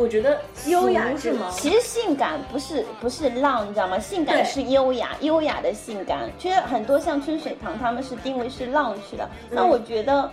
我觉得优雅是吗其实性感不是不是浪，你知道吗？性感是优雅，优雅的性感。其实很多像春水堂，他们是定位是浪去的。那我觉得，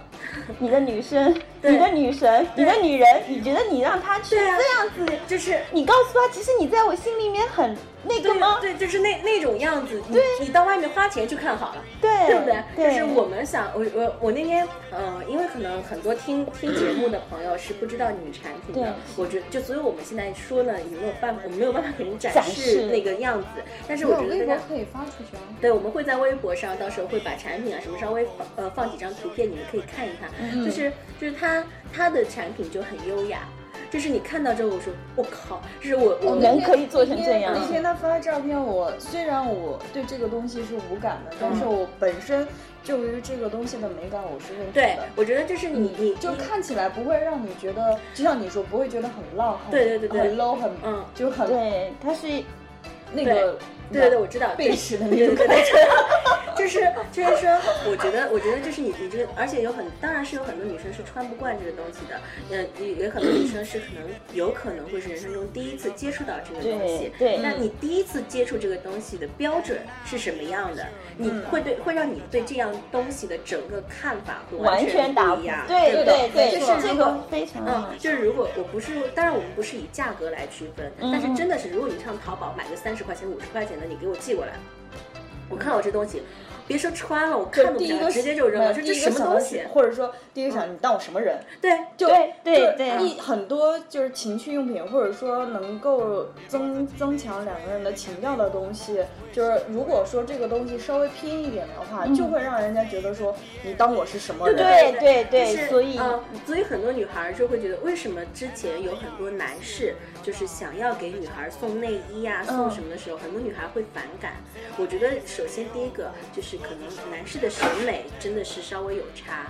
你的女生，你的女神，你的女人，你觉得你让她去这样子，就是你告诉她，其实你在我心里面很那个吗？对，就是那那种样子，你你到外面花钱去看好了。对对不对？对就是我们想，我我我那天，呃，因为可能很多听听节目的朋友是不知道你们产品的，我觉得就所以我们现在说呢，也没有办法，我们没有办法给人展展示示那个样子，但是我觉得大家。可以发出去啊。对，我们会在微博上，到时候会把产品啊什么稍微放呃放几张图片，你们可以看一看。嗯就是就是它它的产品就很优雅，就是你看到之后，我说我靠，就是我我哦人可以做成这样那天他发的照片，我虽然我对这个东西是无感的，但是我本身就于这个东西的美感我是认可对的。我觉得就是你你就看起来不会让你觉得，就像你说，不会觉得很浪，很对对对对。很 low，很嗯。就很对，它是那个，对对对，我知道背时的 那种对对感觉。就是就是说，我觉得我觉得就是你你这个，而且有很当然是有很多女生是穿不惯这个东西的，呃，也也很多女生是可能有可能会是人生中第一次接触到这个东西。对对那你第一次接触这个东西的标准是什么样的？你会对会让你对这样东西的整个看法会完全不一样。，对不对对，就是这个非常嗯，就是如果我不是，当然我们不是以价格来区分，嗯但是真的是，如果你上淘宝买个三十块钱、五十块钱的，你给我寄过来，我看到这东西，别说穿了，我看都不想，就第一个直接就扔了，这什么东西？或者说第一个想你当我什么人？对，就对对对一很多就是情趣用品，或者说能够增增强两个人的情调的东西，就是如果说这个东西稍微偏一点的话，就会让人家觉得说你当我是什么人？对对对是所以呃，所以很多女孩儿就会觉得，为什么之前有很多男士就是想要给女孩儿送内衣啊、送什么的时候，很多女孩会反感。我觉得首先第一个就是可能男士的审美真的是稍微有差。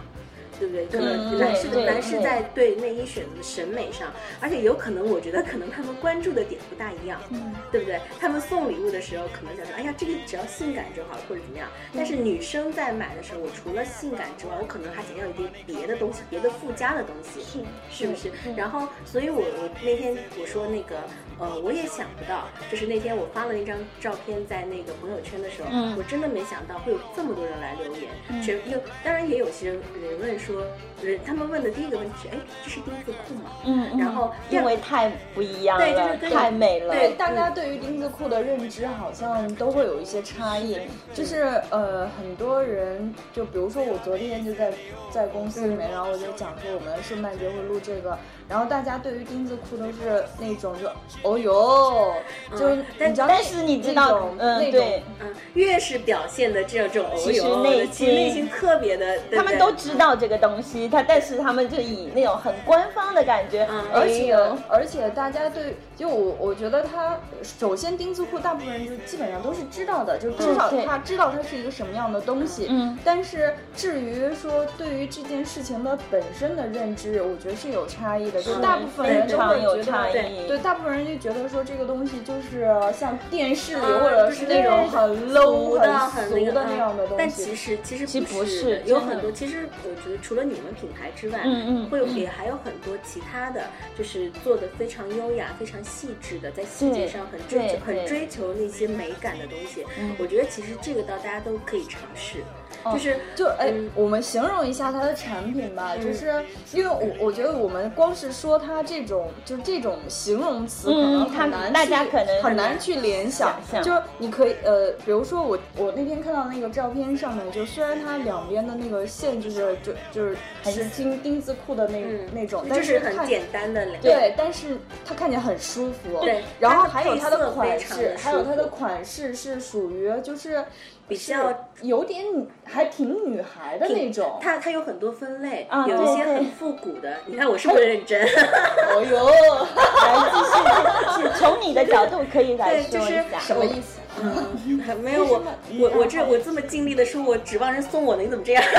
对不对？可能嗯男士的男士在对内衣选择的审美上，而且有可能，我觉得可能他们关注的点不大一样，嗯对不对？他们送礼物的时候，可能想说，哎呀，这个只要性感就好，或者怎么样。但是女生在买的时候，我除了性感之外，我可能还想要一点别的东西，别的附加的东西，是是不是？然后，所以我我那天我说那个，呃，我也想不到，就是那天我发了那张照片在那个朋友圈的时候，嗯我真的没想到会有这么多人来留言，全又当然也有些人人问说说，呃，他们问的第一个问题是，哎，这是丁字裤吗？嗯，嗯然后因为太不一样了，对就是跟太美了。对大家对于丁字裤的认知好像都会有一些差异，就是呃，很多人就比如说我昨天就在在公司里面，然后我就讲说我们圣诞节会录这个，然后大家对于丁字裤都是那种就哦哟，就嗯但你知道，但是你知道那种嗯那种对嗯，越是表现的这种其实哦内哟，其实内心心特别的，他们都知道这个东西，他但是他们就以那种很官方的感觉，嗯而且、哎而且大家对，就我我觉得他首先丁字裤大部分人就基本上都是知道的，就至少他知道它是一个什么样的东西。嗯但是至于说对于这件事情的本身的认知，我觉得是有差异的。就大部分人非常都会觉有差得，异。对，大部分人就觉得说这个东西就是像电视里嗯或者是那种很 low 俗的很俗的那样的东西。但其实其实其实不是有很多。其实我觉得除了你们品牌之外，嗯嗯会有也还有很多其他的，就是做的非常优雅、非常细致的，在细节上很追求很追求那些美感的东西。嗯。我觉得其实这个倒大家都可以尝试，哦就是就哎嗯，我们形容一下它的产品吧，就是因为我我觉得我们光是说它这种就是这种形容词，可能难去大家可能很难去联想就是你可以呃，比如说我我那天看到那个照片上面，就虽然它两边的那个线就是就就是是钉钉子裤的那嗯那种，但是很简单的两对，但是它看起来很舒服。对。然后还有它的款式还有它的款式是属于就是比较有点女，还挺女孩的那种。它它有很多分类，啊有一些很复古的。你看我是不是认真？哦哟，来继续，是从你的角度可以来说一下。什么意思？嗯，没有我我我这我这么尽力的说，我指望人送我呢，你怎么这样？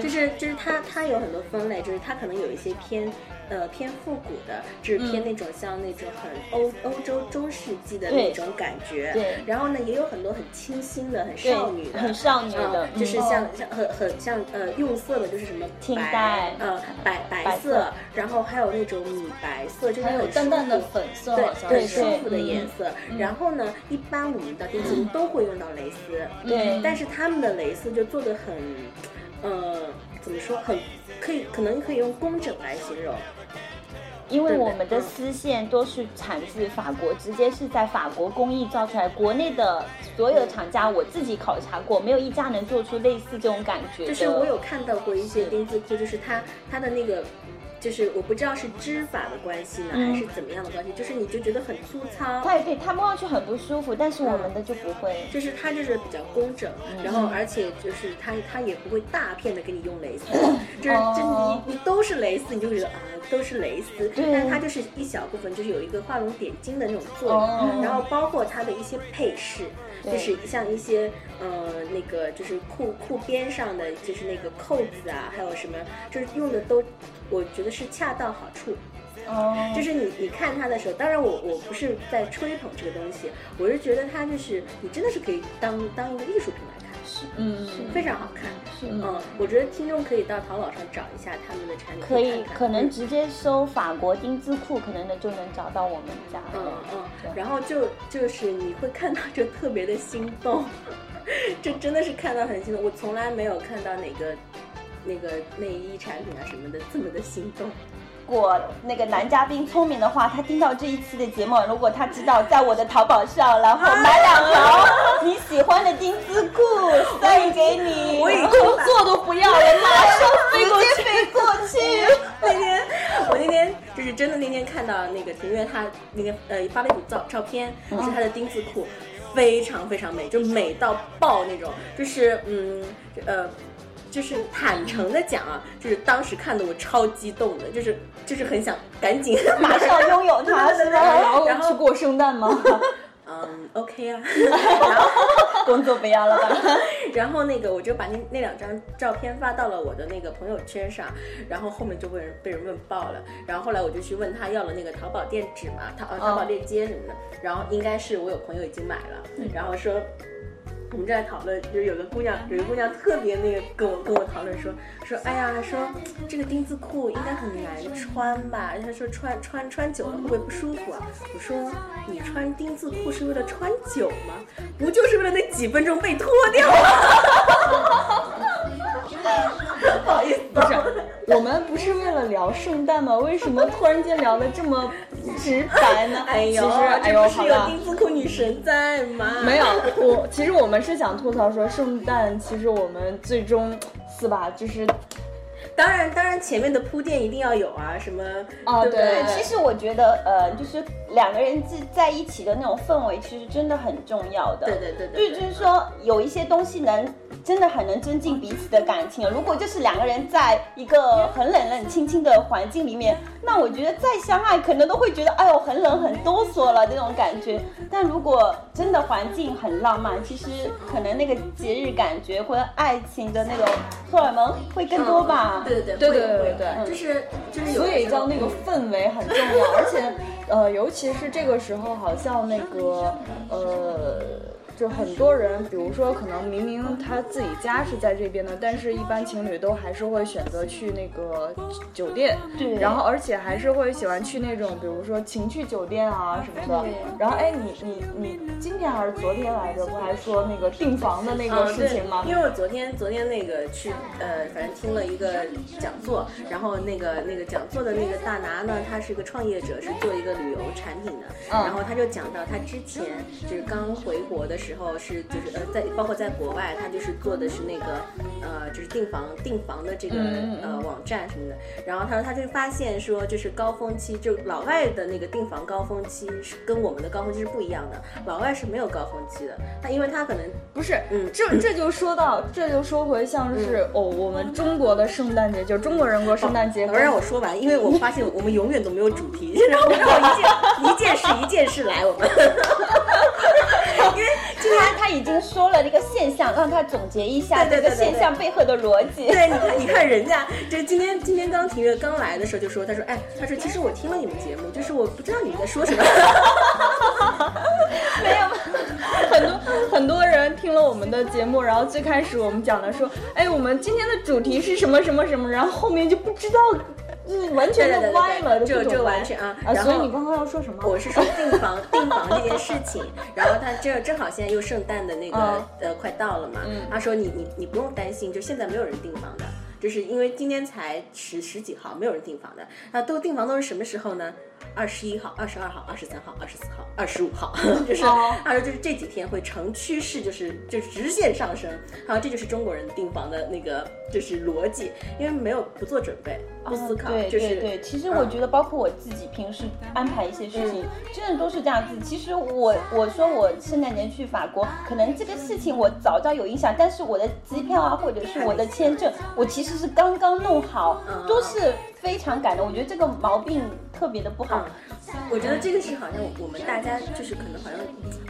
就是就是它它有很多分类，就是它可能有一些偏呃偏复古的，就是偏那种像那种很欧欧洲中世纪的那种感觉。对。然后呢，也有很多很清新的、很少女的、很少女的。嗯就是嗯。像像很很像呃用色的，就是什么白呃白白白色。色，然后还有那种米白色，就是还有淡淡的粉色，对很对舒服的嗯颜色。然后呢，一般我们到丁字裤都会用到蕾丝，对。但是他们的蕾丝就做的很，呃，怎么说，很可以，可能可以用工整来形容。因为我们的嗯丝线都是产自法国，直接是在法国工艺造出来。国内的所有厂家，我自己考察过，没有一家能做出类似这种感觉。就是我有看到过一些丁字裤，就是它它的那个。就是我不知道是织法的关系呢，嗯还是怎么样的关系，就是你就觉得很粗糙，对对，它摸上去很不舒服，但是我们的就不会。就是它就是比较工整，嗯然后而且就是它它也不会大片的给你用蕾丝，就是哦就你你都是蕾丝，你就会觉得啊都是蕾丝，对但它就是一小部分，就是有一个画龙点睛的那种作用，哦然后包括它的一些配饰。就是像一些呃那个就是裤裤边上的就是那个扣子啊，还有什么就是用的都，我觉得是恰到好处。哦，就是你你看它的时候，当然我我不是在吹捧这个东西，我是觉得它就是你真的是可以当当一个艺术品来看，是嗯，非常好看。是嗯，我觉得听众可以到淘宝上找一下他们的产品，可以看看可能直接搜法国丁字裤，可能的就能找到我们家嗯了。嗯对，然后就就是你会看到就特别的心动，这真的是看到很心动。我从来没有看到哪个那个内衣产品啊什么的这么的心动。如果那个男嘉宾聪明的话，他听到这一期的节目，如果他知道在我的淘宝上，然后买两条 你喜欢的丁字裤送给你，我已经工作都不要了，马上飞过去。飞过去。那天我那天就是真的那天看到那个庭月她那个呃发了一组照照片，是她的丁字裤，非常非常美，就美到爆那种，就是嗯呃。就是坦诚的讲啊，就是当时看的我超激动的，就是就是很想赶紧 马上拥有它，然后去过圣诞吗？嗯，OK 啊，然后 工作不要了吧？然后那个我就把那那两张照片发到了我的那个朋友圈上，然后后面就被人被人问爆了，然后后来我就去问他要了那个淘宝店址嘛，淘呃淘宝链接什么的，然后应该是我有朋友已经买了，然后说。我们正在讨论，就是有个姑娘，有个姑娘特别那个跟我跟我讨论说说，哎呀，说这个丁字裤应该很难穿吧？她说穿穿穿久了会不会不舒服啊？我说你穿丁字裤是为了穿久吗？不就是为了那几分钟被脱掉吗？不好意思，不是，我们不是为了聊圣诞吗？为什么突然间聊的这么直白呢？哎呦，其实哎呦，是有。丁字裤女神在吗？没有，我其实我们是想吐槽说，圣诞其实我们最终是吧，就是当然，当然前面的铺垫一定要有啊，什么哦对不对？对其实我觉得，呃，就是两个人在在一起的那种氛围，其实真的很重要的。对对对就对是就是说，有一些东西能真的很能增进彼此的感情。如果就是两个人在一个很冷冷清清的环境里面，那我觉得再相爱，可能都会觉得哎呦很冷很哆嗦了这种感觉。但如果真的环境很浪漫，其实可能那个节日感觉或者爱情的那种荷尔蒙会更多吧。对对对对对对就是就是所以叫那个氛围很重要，而且，呃，尤其是这个时候，好像那个，呃，就很多人，比如说，可能明明他自己家是在这边的，但是一般情侣都还是会选择去那个酒店，对然后而且还是会喜欢去那种，比如说情趣酒店啊什么的对。然后，哎，你你你今天还是昨天来着，不还说那个订房的那个嗯事情吗对？因为我昨天昨天那个去呃，反正听了一个讲座，然后那个那个讲座的那个大拿呢，他是个创业者，是做一个旅游产品的，嗯然后他就讲到他之前就是刚回国的时候是就是呃在包括在国外，他就是做的是那个呃就是订房订房的这个呃网站什么的，然后他说他就发现说就是高峰期就老外的那个订房高峰期是跟我们的高峰期是不一样的，老外是没有高峰期的，他因为他可能不是，嗯这这就说到，这就说回像是、哦，我们中国的圣诞节，就中国人过圣诞节，老让我说完，因为我发现我们永远都没有主题，然后一件一件事一件事来，我们。因为他他已经说了这个现象，让他总结一下这个现象背后的逻辑。对，你看，你看人家，就是今天今天刚停月刚来的时候就说，他说，哎，他说其实我听了你们节目，就是我不知道你们在说什么。没有，很多很多人听了我们的节目，然后最开始我们讲的说，哎，我们今天的主题是什么什么什么，然后后面就不知道，就是完全对对对对就歪了，这这不懂歪完全啊啊！然后所以你刚刚要说什么？我是说订房 订房这件事情，然后他这正好现在又圣诞的那个、嗯呃快到了嘛，他说你你你不用担心，就现在没有人订房的。就是因为今天才十十几号，没有人订房的。那都订房都是什么时候呢？二十一号、二十二号、二十三号、二十四号、二十五号，就是哦他说就是这几天会呈趋势，就是就是直线上升。然后这就是中国人订房的那个就是逻辑，因为没有不做准备，不思考，就是对对，其实我嗯觉得，包括我自己平时安排一些事情，真的都是这样子。其实我我说我圣诞节去法国，可能这个事情我早早有影响，但是我的机票啊，或者是我的签证，我其实是刚刚弄好，嗯都是非常感动。我觉得这个毛病特别的不好。我觉得这个是好像我们大家就是可能好像，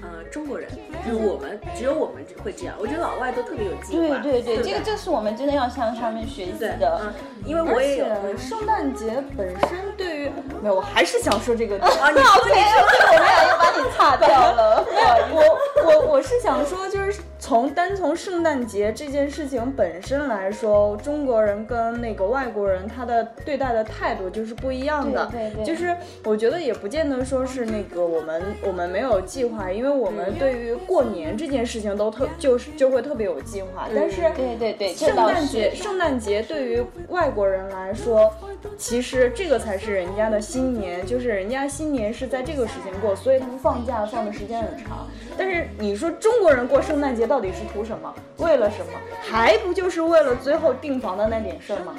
呃，中国人就是我们只有我们会这样。我觉得老外都特别有计划。对对对，不这个这是我们真的要向他们学习的。嗯，因为我也有。圣诞节本身对于没有，我还是想说这个。啊，你 说你说，我们俩又把你岔掉了。我我我是想说，就是从单从圣诞节这件事情本身来说，中国人跟那个外国人他的对待的态度就是不一样的。对对对就是我觉得也不见得说是那个我们我们没有计划，因为我们对于过年这件事情都特就是就会特别有计划，但是对对对，圣诞节，圣诞节对于外国人来说，其实这个才是人家的新年，就是人家新年是在这个时间过，所以他们放假放的时间很长。但是你说中国人过圣诞节到底是图什么？为了什么？还不就是为了最后订房的那点事儿吗？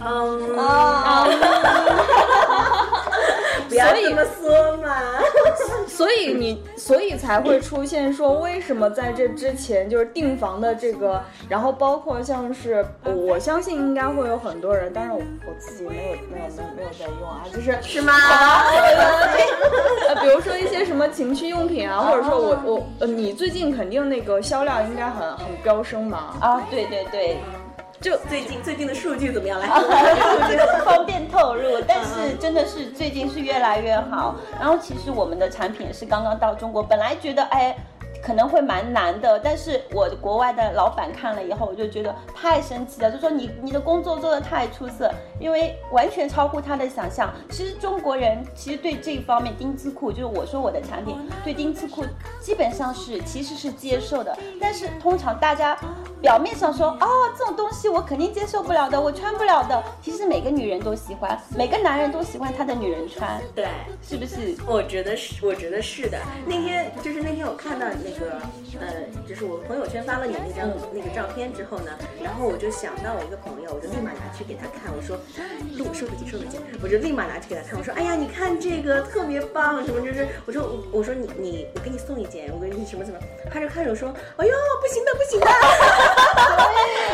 嗯，啊，不要所以这么说嘛。所以你，所以才会出现说，为什么在这之前就是订房的这个，然后包括像是，我相信应该会有很多人，但是我我自己没有没有没有没有在用啊，就是是吗？呃，比如说一些什么情趣用品啊，或者说我我呃，你最近肯定那个销量应该很很飙升吧？啊，对对对，就最近最近的数据怎么样？来，不 方便透露，但是真的是最近是越来越好。然后其实我们的产品也是刚刚到中国，本来觉得哎。可能会蛮难的，但是我国外的老板看了以后，我就觉得太神奇了，就说你你的工作做得太出色，因为完全超乎他的想象。其实中国人其实对这一方面丁字裤，就是我说我的产品对丁字裤基本上是其实是接受的，但是通常大家表面上说哦这种东西我肯定接受不了的，我穿不了的，其实每个女人都喜欢，每个男人都喜欢他的女人穿，对，是不是？我觉得是，我觉得是的。那天就是那天我看到那个，呃，就是我朋友圈发了你那张那个照片之后呢，然后我就想到我一个朋友，我就立马拿去给他看，我说，录收手机收手机，我就立马拿去给他看，我说，哎呀，你看这个特别棒，什么就是，我说我说你你我给你送一件，我给你什么什么，他就看着我说，哎呦，不行的不行的，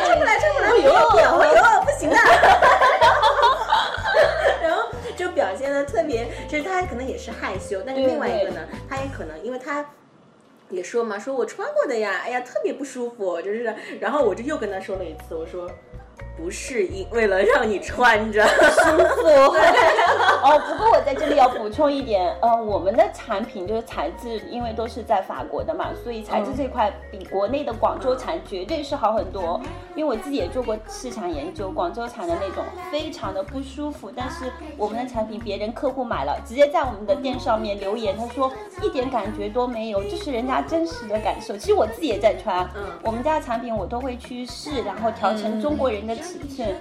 穿不来穿不来，哎呦哎呦，不行的。然后就表现的特别，就是他可能也是害羞，但是另外一个呢，他也可能因为他。也说嘛，说我穿过的呀，哎呀，特别不舒服，就是，然后我就又跟他说了一次，我说，不是因为了让你穿着，舒服。哦，不过我在这里要补充一点，呃，我们的产品就是材质，因为都是在法国的嘛，所以材质这块比国内的广州产绝对是好很多。因为我自己也做过市场研究，广州产的那种非常的不舒服，但是我们的产品别人客户买了，直接在我们的店上面留言，他说一点感觉都没有，这是人家真实的感受。其实我自己也在穿，嗯我们家的产品我都会去试，然后调成中国人的尺寸。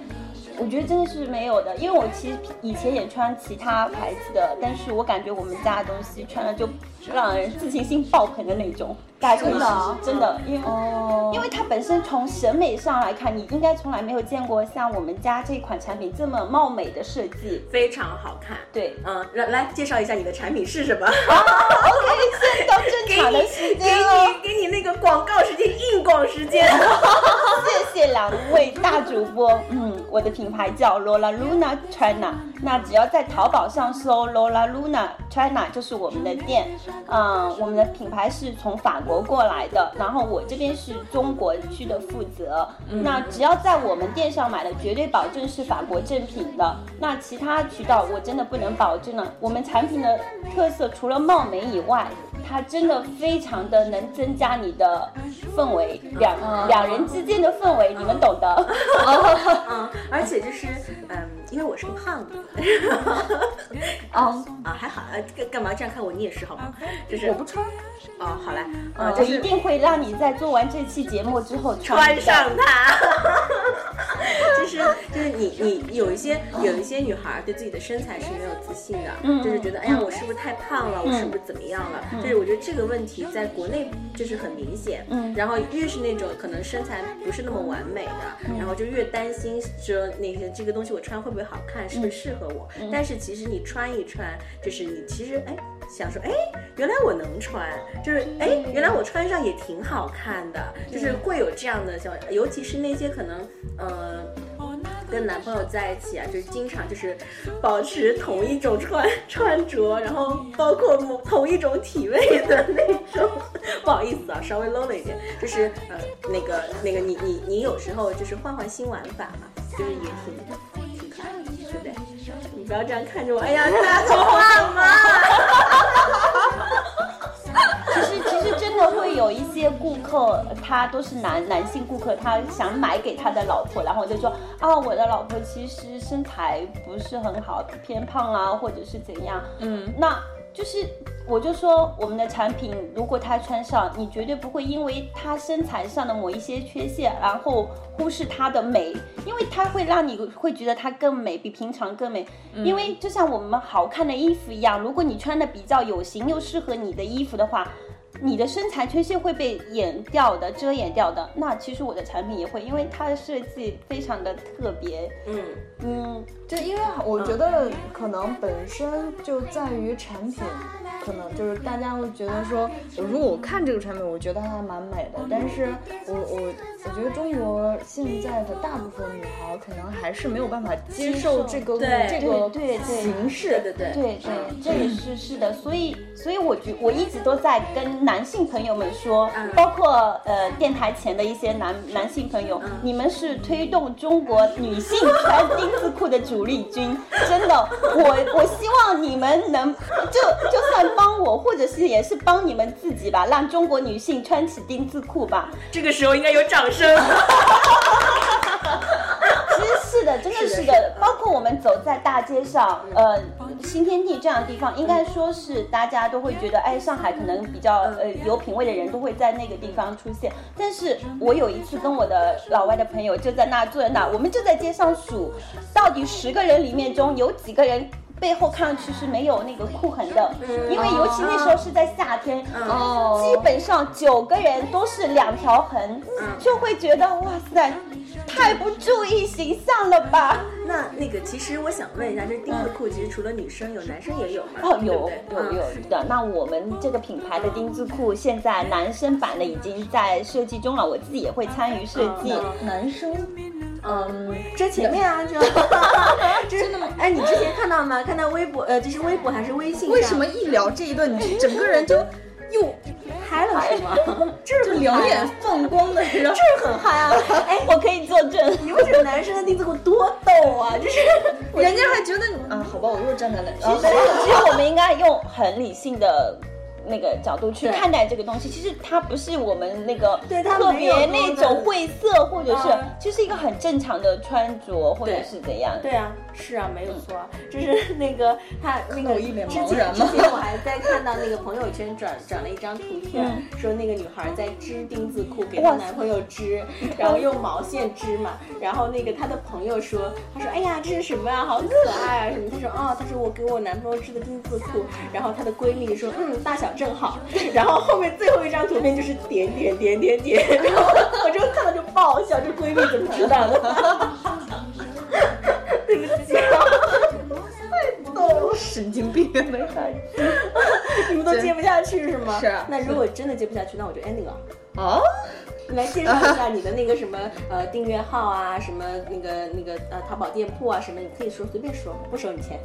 我觉得真的是没有的，因为我其实以前也穿其他牌子的，但是我感觉我们家的东西穿了就让人自信心爆棚的那种，大家可以试试，真的，因为、哦因为它本身从审美上来看，你应该从来没有见过像我们家这款产品这么貌美的设计。非常好看。对嗯，来来介绍一下你的产品是什么？，OK，现在到正常的时给间给。你给你那个广告时间硬广时间。谢谢两位大主播。嗯，我的品牌叫 Lola Luna China，那只要在淘宝上搜 Lola Luna China 就是我们的店。嗯，我们的品牌是从法国过来的，然后我这边是中国区的负责。那只要在我们店上买的，绝对保证是法国正品的。那其他渠道我真的不能保证了。我们产品的特色除了貌美以外，它真的非常的能增加你的氛围，两、两人之间的氛围，你们懂的。嗯，而且就是，嗯，因为我是个胖子，哦，啊，还好，啊，干干嘛这样看我？你也是好吗？就是我不穿，哦，好嘞，啊，我就是一定会让你在做完这期节目之后穿的上它。就是就是你你有一些有一些女孩对自己的身材是没有自信的，嗯就是觉得哎呀我是不是太胖了，我是不是怎么样了？就是我觉得这个问题在国内就是很明显，嗯。然后越是那种可能身材不是那么完美的，然后就越担心说那些这个东西我穿会不会好看，是不是适合我？但是其实你穿一穿，就是你其实哎想说哎原来我能穿，就是哎原来我穿上也挺好看的，就是会有这样的小，尤其是那些可能呃。跟男朋友在一起啊，就是经常就是保持同一种穿 穿着，然后包括某同一种体位的那种。不好意思啊，稍微 low 了一点，就是呃那个那个你你你有时候就是换换新玩法嘛，就是也挺？你不要这样看着我，哎呀，大头话嘛。其实其实真的会有一些顾客，他都是男男性顾客，他想买给他的老婆，然后就说啊，我的老婆其实身材不是很好，偏胖啊，或者是怎样。嗯，那就是我就说我们的产品，如果他穿上，你绝对不会因为他身材上的某一些缺陷，然后忽视他的美，因为它会让你会觉得它更美，比平常更美。因为就像我们好看的衣服一样，如果你穿的比较有型又适合你的衣服的话。你的身材缺陷会被掩掉的，遮掩掉的。那其实我的产品也会，因为它的设计非常的特别。嗯，嗯，就因为我觉得可能本身就在于产品，可能就是大家会觉得说，如果我看这个产品，我觉得它蛮美的，但是我我我觉得中国现在的大部分女孩可能还是没有办法接受这个对这个对对对对形式，对对对对，这也是是的，所以所以我觉我一直都在跟男性朋友们说，嗯包括呃电台前的一些男男性朋友，你们是推动中国女性穿丁字裤的主力军，真的，我我希望你们能就就算帮我，或者是也是帮你们自己吧，让中国女性穿起丁字裤吧。这个时候应该有掌声。是的，真的是的，包括我们走在大街上，呃，新天地这样的地方，应该说是大家都会觉得，哎，上海可能比较呃有品位的人都会在那个地方出现。但是我有一次跟我的老外的朋友就在那坐在那，我们就在街上数，到底十个人里面中有几个人。背后看上去是没有那个裤痕的，因为尤其那时候是在夏天，哦基本上九个人都是两条痕，就会觉得哇塞，太不注意形象了吧？那那个，其实我想问一下，这丁字裤其实除了女生有，男生也有吗？哦，对有有有的。那我们这个品牌的丁字裤，现在男生版的已经在设计中了，我自己也会参与设计。男生，嗯，这前面啊，这 真的吗？哎，你之前看到吗？看到微博，呃，就是微博还是微信上？为什么一聊这一段，你整个人就又嗨了是吗？这 就两眼放光的，然后这很嗨啊！哎，我可以作证。你们这个男生的丁字裤多逗啊！就是人家还觉得你啊，好吧，我又站在那，其实，其实我们应该用很理性的。那个角度去看待这个东西，其实它不是我们那个对特别那种晦涩，或者是嗯。就是一个很正常的穿着，或者是怎样。对啊，是啊，没有错啊，就是 那个他那个我一脸之前茫然吗之前我还在看到那个朋友圈转转了一张图片，嗯说那个女孩在织丁字裤给她男朋友织，然后用毛线织嘛，然后那个她的朋友说，她说哎呀这是什么啊，好可爱啊什么，她说哦，她说我给我男朋友织的丁字裤，然后她的闺蜜说嗯大小正好，然后后面最后一张图片就是点点点点点，然后我就看到就爆笑，这闺蜜怎么知道的？对不起 啊。神经病没孩子你们都接不下去是吗？是啊那如果真的接不下去，那我就 ending 了。啊，你来介绍一下你的那个什么呃订阅号啊，什么那个那个呃淘宝店铺啊什么，你可以说随便说，不收你钱。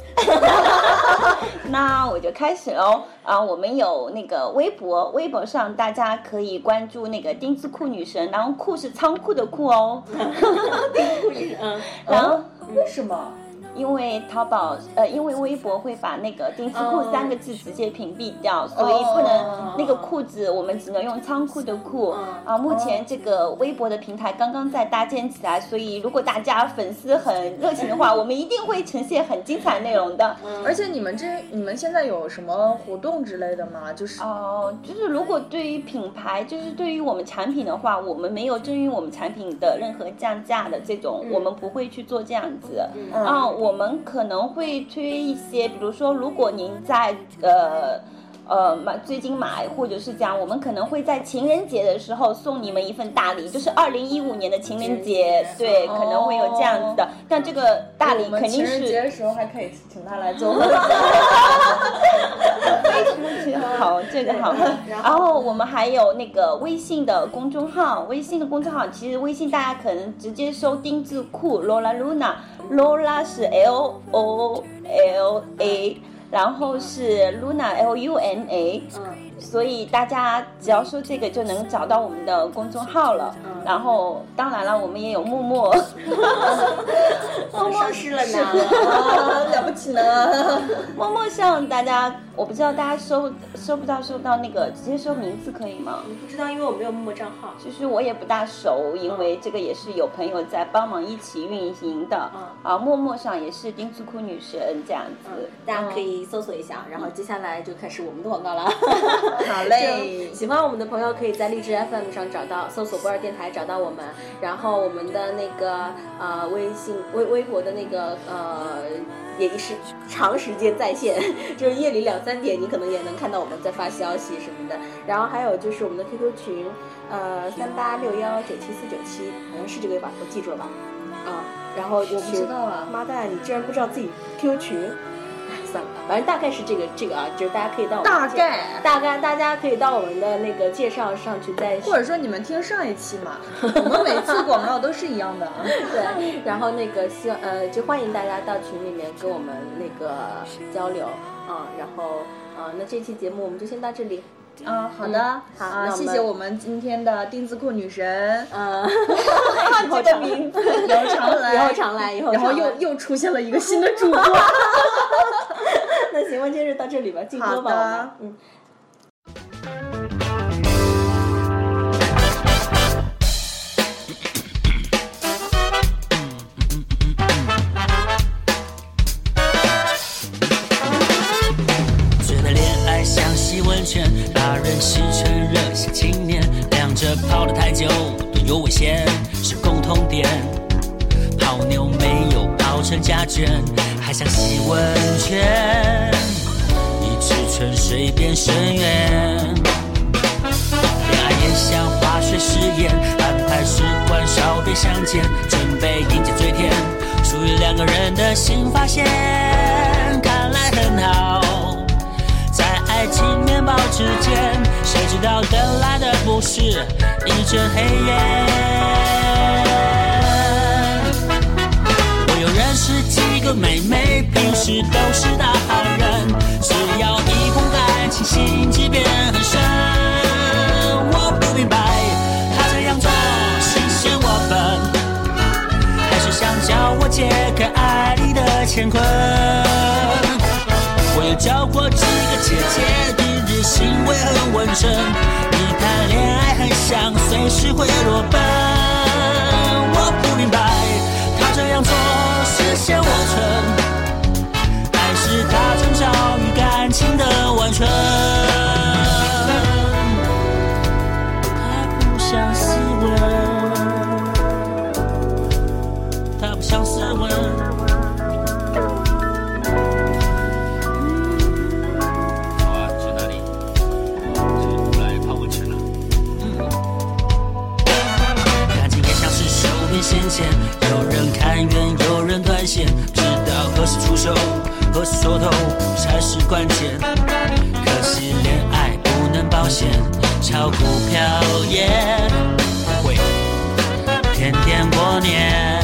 那我就开始喽啊！我们有那个微博，微博上大家可以关注那个丁字裤女神，然后裤是仓库的裤哦。嗯，然后为什么？因为淘宝呃，因为微博会把那个丁字裤哦三个字直接屏蔽掉，所以不能那个裤子我们只能用仓库的库啊。目前这个微博的平台刚刚在搭建起来，所以如果大家粉丝很热情的话，我们一定会呈现很精彩内容的。而且你们这你们现在有什么活动之类的吗？就是哦，就是如果对于品牌，就是对于我们产品的话，我们没有针于我们产品的任何降价的这种，我们不会去做这样子。啊、我们可能会推一些，比如说，如果您在呃。呃，买最近买或者是讲，我们可能会在情人节的时候送你们一份大礼，就是二零一五年的情人节，对，可能会有这样子的。但这个大礼肯定是情人节的时候还可以请他来做。好，这个好。然后我们还有那个微信的公众号，微信的公众号其实微信大家可能直接搜丁字裤 Lola Luna，Lola 是 L O L A，然后是 Luna L U N A。所以大家只要说这个就能找到我们的公众号了。然后当然了，我们也有陌陌，默默是了呢。啊，了不起呢！默默上大家我不知道大家收收不到收到那个直接搜名字可以吗？我不知道，因为我没有默默账号。其实我也不大熟，因为这个也是有朋友在帮忙一起运营的。嗯啊，默默上也是丁字裤女神这样子。大家可以搜索一下，然后接下来就开始我们的广告了。好嘞，喜欢我们的朋友可以在荔枝 FM 上找到，搜索波尔电台找到我们，然后我们的那个呃微信微微博的那个呃也是长时间在线，就是夜里两三点你可能也能看到我们在发消息什么的。然后还有就是我们的 QQ 群，呃三八六幺九七四九七，好像是这个吧，我记住了吧？啊，然后我不知道啊妈蛋，你居然不知道自己 QQ 群？哎，算了，反正大概是这个这个啊，就是大家可以到我们介大概大概大家可以到我们的那个介绍上去再或者说你们听上一期嘛，我们每次广告都是一样的啊。对，然后那个希望呃，就欢迎大家到群里面跟我们那个交流啊、然后呃，那这期节目我们就先到这里，啊，好的，好谢谢我们今天的丁字裤女神，嗯、以后常这个名字以后常来，以后常来，以后然后又又出现了一个新的主播，那那行吧，今日到这里吧，静哥吧，嗯。洗温泉，把人洗成热血青年，两者泡得太久都有危险，是共同点。泡妞没有泡成家眷，还想洗温泉，一池春水变深渊。恋爱也像化学实验，安排时关少别相见，准备迎接最甜，属于两个人的新发现，看来很好。爱情面包之间，谁知道等来的不是一阵黑夜？我有认识几个妹妹，平时都是大好人，只要一碰感情，心机变很深。我不明白，她这样做是嫌我笨，还是想叫我解开爱里的乾坤？我也交过几个姐姐，弟弟行为很稳重，你谈恋爱很像随时会落奔。我不明白，他这样做是嫌我蠢，还是他正遭遇感情的完全？线，有人看远，有人断线，知道何时出手，何时说头才是关键。可惜恋爱不能保险，炒股票也会天天过年。